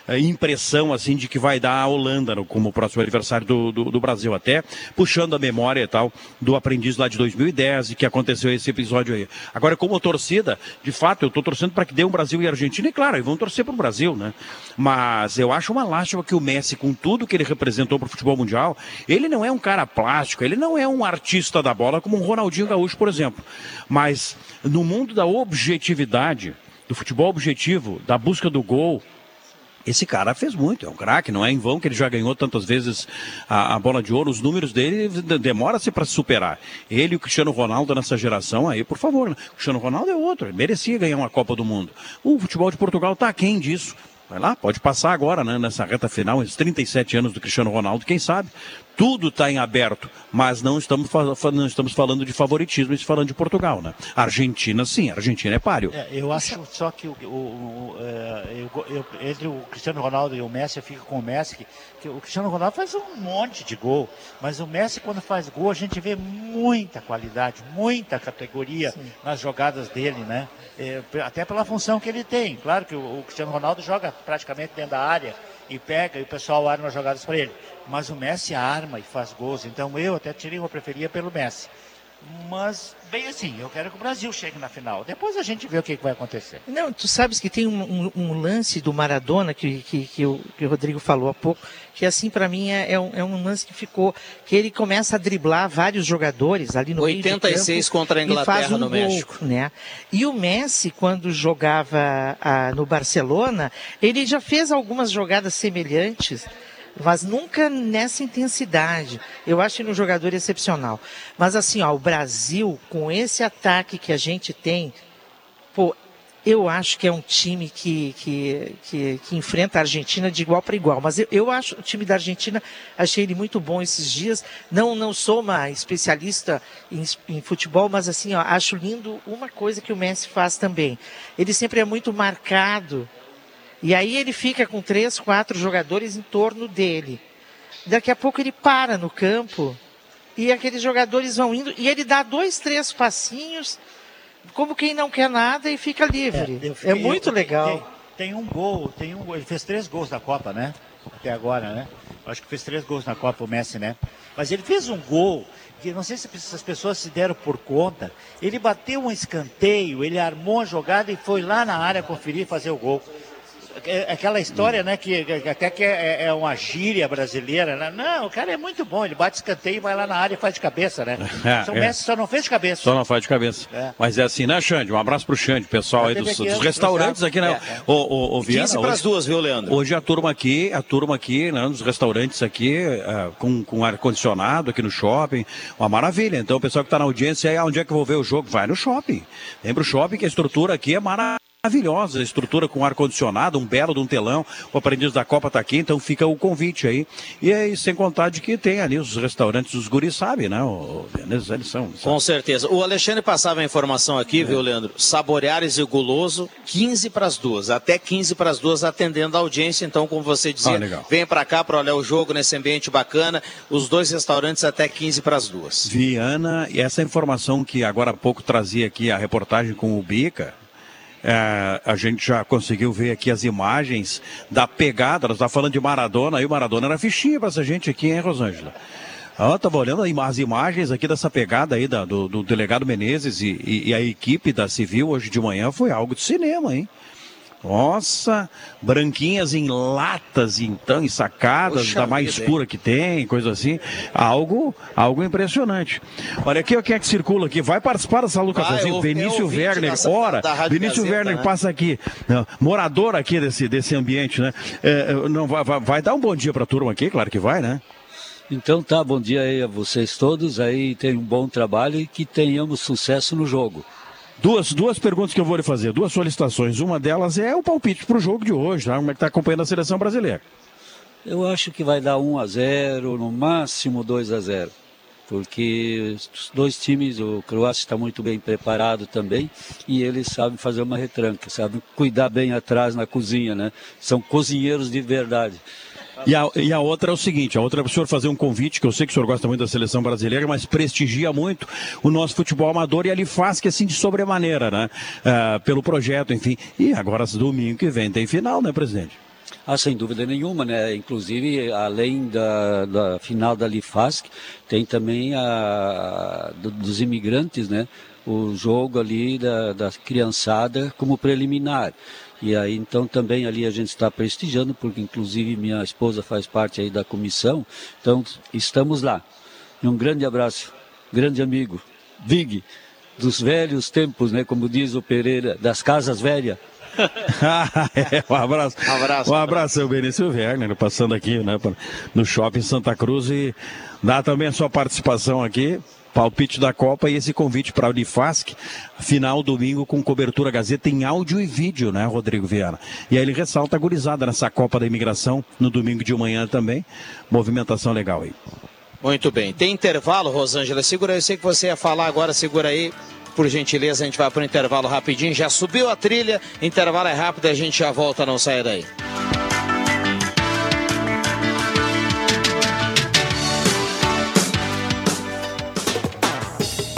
impressão assim de que vai dar a Holanda no- como próximo adversário do, do, do Brasil. Até puxando a memória e tal do aprendiz lá de 2010 e que aconteceu esse episódio aí. Agora como torcida de fato eu estou torcendo para que dê um Brasil e Argentina. E claro e vão torcer para o Brasil né? Mas eu acho uma lástima que o Messi com tudo que ele representou para o futebol mundial ele não é um cara plástico ele não é um artista da bola como um Ronaldinho Gaúcho por exemplo. Mas no mundo da objetividade do futebol objetivo da busca do gol esse cara fez muito, é um craque, não é em vão que ele já ganhou tantas vezes a, a bola de ouro, os números dele de- demora-se para superar. Ele e o Cristiano Ronaldo nessa geração aí, por favor, né? o Cristiano Ronaldo é outro, ele merecia ganhar uma Copa do Mundo. O futebol de Portugal está aquém disso. Vai lá, pode passar agora, né, nessa reta final, esses 37 anos do Cristiano Ronaldo, quem sabe? Tudo está em aberto, mas não estamos, não estamos falando de favoritismo, estamos falando de Portugal, né? Argentina, sim, Argentina é páreo. É, eu acho só que o, o- o, é, eu eu- entre o Cristiano Ronaldo e o Messi, eu fico com o Messi, que, que o Cristiano Ronaldo faz um monte de gol, mas o Messi, quando faz gol, a gente vê muita qualidade, muita categoria nas jogadas dele, né? É, até pela função que ele tem. Claro que o, o Cristiano Ronaldo joga praticamente dentro da área, e pega e o pessoal arma jogadas para ele. Mas o Messi arma e faz gols. Então eu até tirei uma preferia pelo Messi. Mas, bem assim, eu quero que o Brasil chegue na final. Depois a gente vê o que, que vai acontecer. Não, tu sabes que tem um, um, um lance do Maradona que, que, que, o, que o Rodrigo falou há pouco, que assim para mim é, é, um, é um lance que ficou, que ele começa a driblar vários jogadores ali no 86 meio de campo contra a Inglaterra e faz um no gol, México. Né? E o Messi, quando jogava ah, no Barcelona, ele já fez algumas jogadas semelhantes mas nunca nessa intensidade. Eu acho ele um jogador excepcional. Mas assim, ó, o Brasil, com esse ataque que a gente tem, pô, eu acho que é um time que, que, que, que enfrenta a Argentina de igual para igual. Mas eu, eu acho o time da Argentina, achei ele muito bom esses dias. Não, não sou uma especialista em, em futebol, mas assim, ó, acho lindo uma coisa que o Messi faz também. Ele sempre é muito marcado e aí ele fica com três, quatro jogadores em torno dele. Daqui a pouco ele para no campo e aqueles jogadores vão indo e ele dá dois, três passinhos, como quem não quer nada e fica livre. É, fiquei, é muito eu, legal. Tem, tem, um gol, tem um, ele fez três gols na Copa, né? Até agora, né? Acho que fez três gols na Copa o Messi, né? Mas ele fez um gol que não sei se as pessoas se deram por conta. Ele bateu um escanteio, ele armou a jogada e foi lá na área conferir e fazer o gol é aquela história, né, que, que até que é, é, uma gíria brasileira, né? Não, o cara é muito bom, ele bate escanteio e vai lá na área e faz de cabeça, né? É, o é. Messi só não fez de cabeça. Só não faz de cabeça. É. Mas é assim, né, Xande? Um abraço pro Xande, pessoal aí dos, dos restaurantes aqui, né? É, O, o, o Viana, 15 para as duas, viu, Leandro? Hoje a turma aqui, a turma aqui, né, nos restaurantes aqui, uh, com, com ar-condicionado aqui no shopping, uma maravilha. Então o pessoal que está na audiência aí, onde é que eu vou ver o jogo? Vai no shopping. Vem pro shopping que a estrutura aqui é maravilhosa maravilhosa, estrutura com ar-condicionado, um belo de um telão. O aprendiz da Copa está aqui, então fica o convite aí. E aí, sem contar de que tem ali os restaurantes, os guris sabem, né? O, eles, eles são. Com certeza. O Alexandre passava a informação aqui, é. viu, Leandro? Saboreares e Guloso, 15 para as duas, até 15 para as duas, atendendo a audiência. Então, como você dizia, ah, vem para cá para olhar o jogo nesse ambiente bacana. Os dois restaurantes até 15 para as duas. Viana, e essa informação que agora há pouco trazia aqui a reportagem com o Bica, é, a gente já conseguiu ver aqui as imagens da pegada. Nós estávamos falando de Maradona, aí o Maradona era fichinha para essa gente aqui, hein, Rosângela? Ah, estava olhando as imagens aqui dessa pegada aí da, do, do, delegado Menezes e, e, e a equipe da Civil hoje de manhã foi algo de cinema, hein? Nossa, branquinhas em latas, então, em sacadas, Poxa da mais vida, pura que tem, coisa assim. Algo, algo impressionante. Olha aqui, quem é que circula aqui? Vai participar dessa Lucas Cafézinho. Benício Werner, ora, Benício Gazeta, Werner né? passa aqui, morador aqui desse, desse ambiente, né? É, não, vai, vai dar um bom dia para a turma aqui, claro que vai, né? Então tá, bom dia aí a vocês todos, aí tem um bom trabalho e que tenhamos sucesso no jogo. Duas, duas perguntas que eu vou lhe fazer, duas solicitações. Uma delas é o palpite para o jogo de hoje, tá? Como é que está acompanhando a seleção brasileira? Eu acho que vai dar 1 a 0 no máximo 2 a 0 porque os dois times, o Croácia está muito bem preparado também e eles sabem fazer uma retranca, sabem cuidar bem atrás na cozinha, né? São cozinheiros de verdade. E a, e a outra é o seguinte, a outra é o senhor fazer um convite, que eu sei que o senhor gosta muito da seleção brasileira, mas prestigia muito o nosso futebol amador e ele faz que assim de sobremaneira, né? Uh, pelo projeto, enfim. E agora, domingo que vem, tem final, né, presidente? Ah, sem dúvida nenhuma, né? Inclusive, além da, da final da Lifask, tem também a do, dos imigrantes, né? O jogo ali da, da criançada como preliminar. E aí então também ali a gente está prestigiando, porque inclusive minha esposa faz parte aí da comissão. Então estamos lá. E um grande abraço, grande amigo, Vig, dos velhos tempos, né? Como diz o Pereira, das casas velhas. é, um abraço. Um abraço. Um abraço, seu Benício Werner, passando aqui né, no shopping Santa Cruz e dá também a sua participação aqui palpite da Copa e esse convite para a Unifasc, final domingo com cobertura Gazeta em áudio e vídeo, né, Rodrigo Viana? E aí ele ressalta a gurizada nessa Copa da Imigração no domingo de manhã também. Movimentação legal aí. Muito bem. Tem intervalo, Rosângela? Segura aí, eu sei que você ia falar agora, segura aí. Por gentileza, a gente vai para o intervalo rapidinho. Já subiu a trilha, intervalo é rápido, a gente já volta, não sai daí.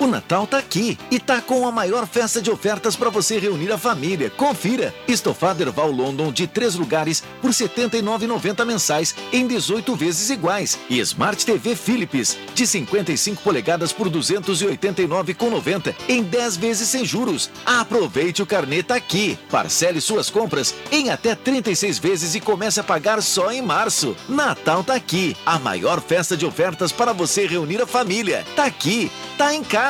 O Natal tá aqui e tá com a maior festa de ofertas para você reunir a família. Confira! Estofado Erval London de três lugares por R$ 79,90 mensais em 18 vezes iguais. E Smart TV Philips de 55 polegadas por R$ 289,90 em 10 vezes sem juros. Aproveite o carnê tá aqui. Parcele suas compras em até 36 vezes e comece a pagar só em março. Natal tá aqui. A maior festa de ofertas para você reunir a família. Tá aqui. Tá em casa.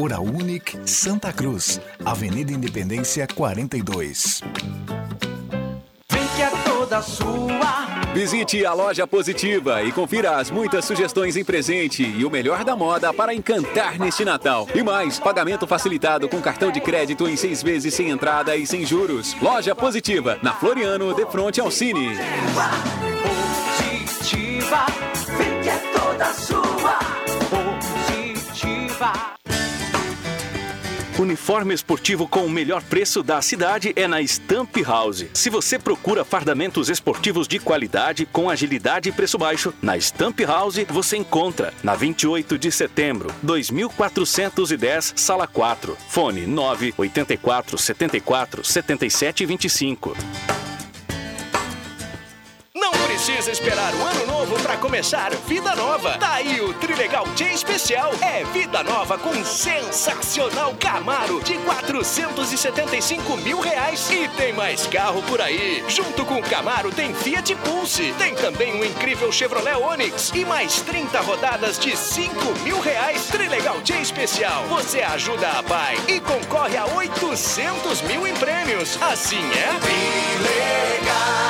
Oral Unique Santa Cruz, Avenida Independência 42. Vem que é toda sua. Visite a loja positiva e confira as muitas sugestões em presente e o melhor da moda para encantar neste Natal. E mais, pagamento facilitado com cartão de crédito em seis vezes sem entrada e sem juros. Loja positiva, na Floriano, de frente ao Cine. Positiva, Uniforme esportivo com o melhor preço da cidade é na Stamp House. Se você procura fardamentos esportivos de qualidade, com agilidade e preço baixo, na Stamp House você encontra na 28 de setembro, 2410, sala 4. Fone 984 74 77 25. Precisa esperar o ano novo para começar vida nova. Tá aí o Trilegal Dia Especial. É vida nova com sensacional Camaro de 475 mil reais. E tem mais carro por aí. Junto com o Camaro tem Fiat Pulse. Tem também um incrível Chevrolet Onix. E mais 30 rodadas de 5 mil reais. Trilegal Dia Especial. Você ajuda a pai e concorre a 800 mil em prêmios. Assim é? Trilegal.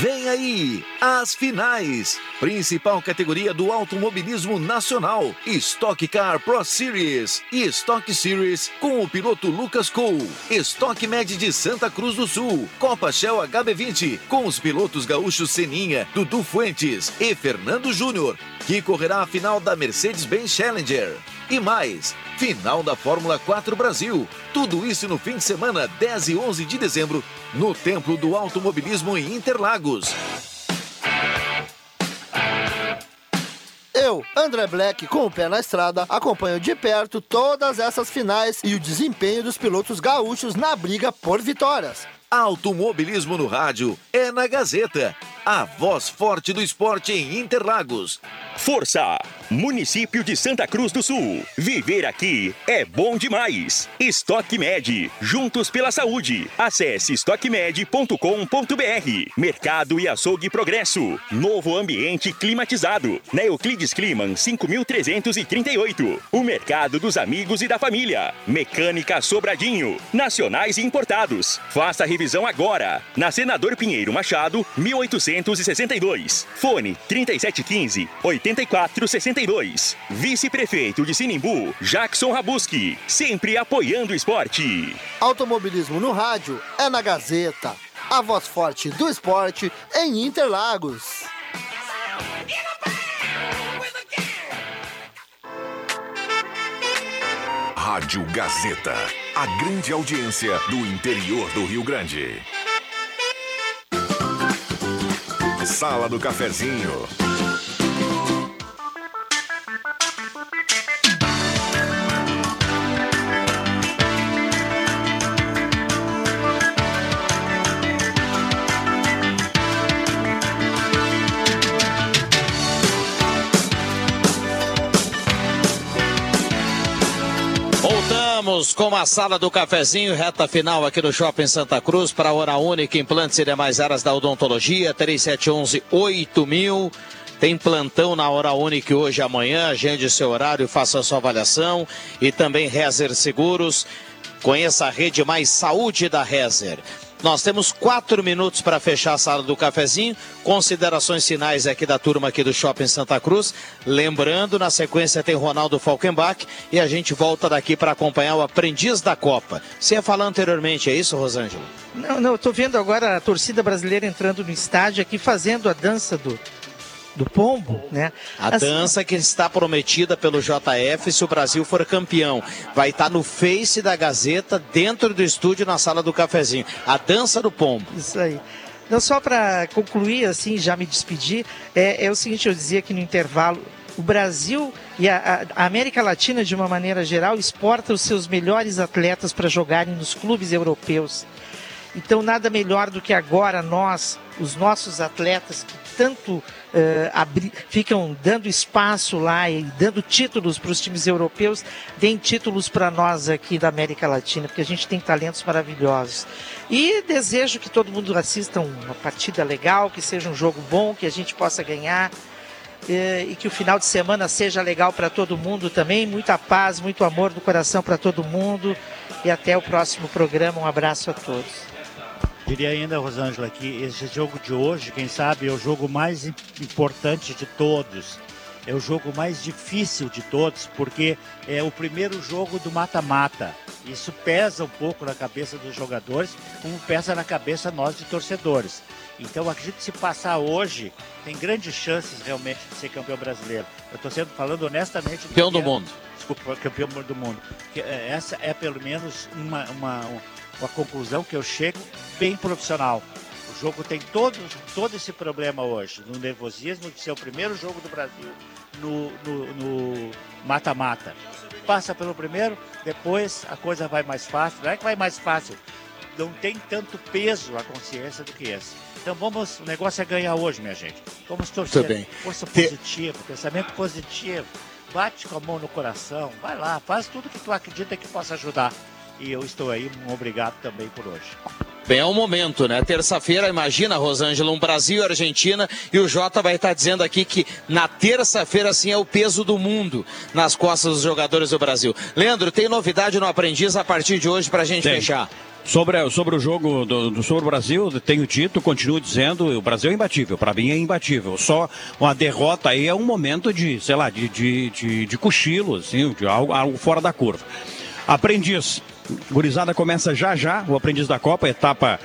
Vem aí, as finais. Principal categoria do automobilismo nacional. Stock Car Pro Series e Stock Series com o piloto Lucas Cole. Stock Med de Santa Cruz do Sul. Copa Shell HB20 com os pilotos gaúchos Seninha, Dudu Fuentes e Fernando Júnior, que correrá a final da Mercedes-Benz Challenger. E mais, final da Fórmula 4 Brasil. Tudo isso no fim de semana, 10 e 11 de dezembro, no Templo do Automobilismo em Interlagos. Eu, André Black, com o pé na estrada, acompanho de perto todas essas finais e o desempenho dos pilotos gaúchos na briga por vitórias. Automobilismo no rádio é na Gazeta, a voz forte do esporte em Interlagos. Força! Município de Santa Cruz do Sul. Viver aqui é bom demais. Estoque Med. Juntos pela saúde. Acesse estoquemed.com.br. Mercado e açougue Progresso. Novo ambiente climatizado. Na Euclides Climan 5338. O mercado dos amigos e da família. Mecânica Sobradinho. Nacionais e importados. Faça a revisão agora. Na Senador Pinheiro Machado, 1862. Fone 3715 8462. Vice-prefeito de Sinimbu, Jackson Rabuski. Sempre apoiando o esporte. Automobilismo no rádio é na Gazeta, a voz forte do esporte em Interlagos. Rádio Gazeta. A grande audiência do interior do Rio Grande. Sala do Cafezinho. Com a sala do cafezinho, reta final aqui no Shopping Santa Cruz para a Hora Única, implantes e demais áreas da odontologia, 3711 8000. Tem plantão na Hora Única hoje e amanhã, agende seu horário, faça sua avaliação e também Rezer Seguros. Conheça a rede Mais Saúde da Rezer. Nós temos quatro minutos para fechar a sala do cafezinho. Considerações finais aqui da turma aqui do Shopping Santa Cruz. Lembrando, na sequência tem Ronaldo Falkenbach e a gente volta daqui para acompanhar o Aprendiz da Copa. Você ia falar anteriormente, é isso, Rosângela? Não, não, eu vendo agora a torcida brasileira entrando no estádio aqui fazendo a dança do, do pombo, né? A Assim, dança que está prometida pelo JF se o Brasil for campeão. Vai estar no Face da Gazeta, dentro do estúdio, na sala do cafezinho. A dança do pombo. Isso aí. Não, só para concluir, assim, já me despedir, é, é o seguinte, eu dizia que no intervalo, o Brasil e a, a América Latina, de uma maneira geral, exporta os seus melhores atletas para jogarem nos clubes europeus. Então, nada melhor do que agora nós, os nossos atletas que tanto abri- ficam dando espaço lá e dando títulos para os times europeus, deem títulos para nós aqui da América Latina, porque a gente tem talentos maravilhosos. E desejo que todo mundo assista uma partida legal, que seja um jogo bom, que a gente possa ganhar. eh, E que o final de semana seja legal para todo mundo também. Muita paz, muito amor do coração para todo mundo. E até o próximo programa. Um abraço a todos. Diria ainda, Rosângela, que esse jogo de hoje, quem sabe, é o jogo mais im- importante de todos. É o jogo mais difícil de todos, porque é o primeiro jogo do mata-mata. Isso pesa um pouco na cabeça dos jogadores, como pesa na cabeça nós de torcedores. Então, eu acredito que se passar hoje, tem grandes chances realmente de ser campeão brasileiro. Eu estou sendo falando honestamente. do Campeão do é- mundo. Desculpa, campeão do mundo. Eh, essa é pelo menos uma, uma, uma conclusão que eu chego bem profissional. O jogo tem todo, todo esse problema hoje, no nervosismo de ser o primeiro jogo do Brasil no no- no mata-mata. Passa pelo primeiro, depois a coisa vai mais fácil. Não é que vai mais fácil, não tem tanto peso a consciência do que esse. Então vamos, o negócio é ganhar hoje, minha gente. Vamos torcer. Força positiva, pensamento positivo. Bate com a mão no coração, vai lá, faz tudo que tu acredita que possa ajudar. E eu estou aí, um obrigado também por hoje. Bem, é o momento, né? Terça-feira, imagina, Rosângela, um Brasil e Argentina, e o Jota vai estar dizendo aqui que na terça-feira, sim, é o peso do mundo nas costas dos jogadores do Brasil. Leandro, tem novidade no Aprendiz a partir de hoje pra gente Tem. fechar? Sobre, sobre o jogo do, do sobre o Brasil, tenho dito, continuo dizendo, o Brasil é imbatível. Para mim é imbatível. Só uma derrota aí é um momento de, sei lá, de, de, de, de cochilo, assim, de algo, algo fora da curva. Aprendiz. Gurizada começa já já, o aprendiz da Copa, etapa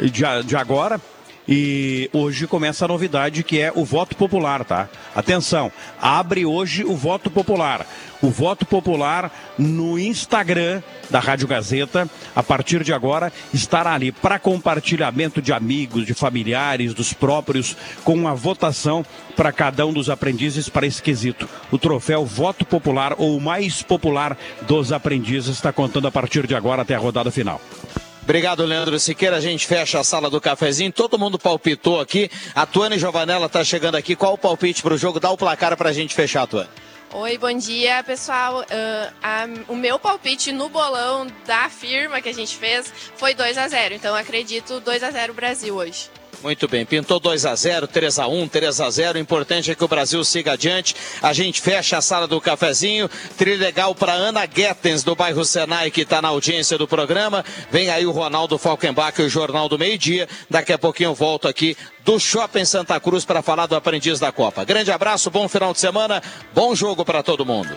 de, de agora. E hoje começa a novidade que é o voto popular, tá? Atenção, abre hoje o voto popular. O voto popular no Instagram da Rádio Gazeta, a partir de agora, estará ali para compartilhamento de amigos, de familiares, dos próprios, com a votação para cada um dos aprendizes para esse quesito. O troféu Voto Popular, ou o mais popular dos aprendizes, está contando a partir de agora até a rodada final. Obrigado, Leandro Siqueira. A gente fecha a sala do cafezinho. Todo mundo palpitou aqui. A Tuane Giovanella tá chegando aqui. Qual o palpite pro jogo? Dá o placar pra gente fechar, Tuane. Oi, bom dia, pessoal. Ah, a- o meu palpite no bolão da firma que a gente fez foi 2 a 0 Então acredito 2 a 0 Brasil hoje. Muito bem, pintou 2 a 0 3 a 1 3 a 0 O importante é que o Brasil siga adiante. A gente fecha a sala do cafezinho. Trilegal para Ana Guetens, do bairro Senai, que está na audiência do programa. Vem aí o Ronaldo Falkenbach, o Jornal do Meio Dia. Daqui a pouquinho eu volto aqui do Shopping Santa Cruz para falar do Aprendiz da Copa. Grande abraço, bom final de semana, bom jogo para todo mundo.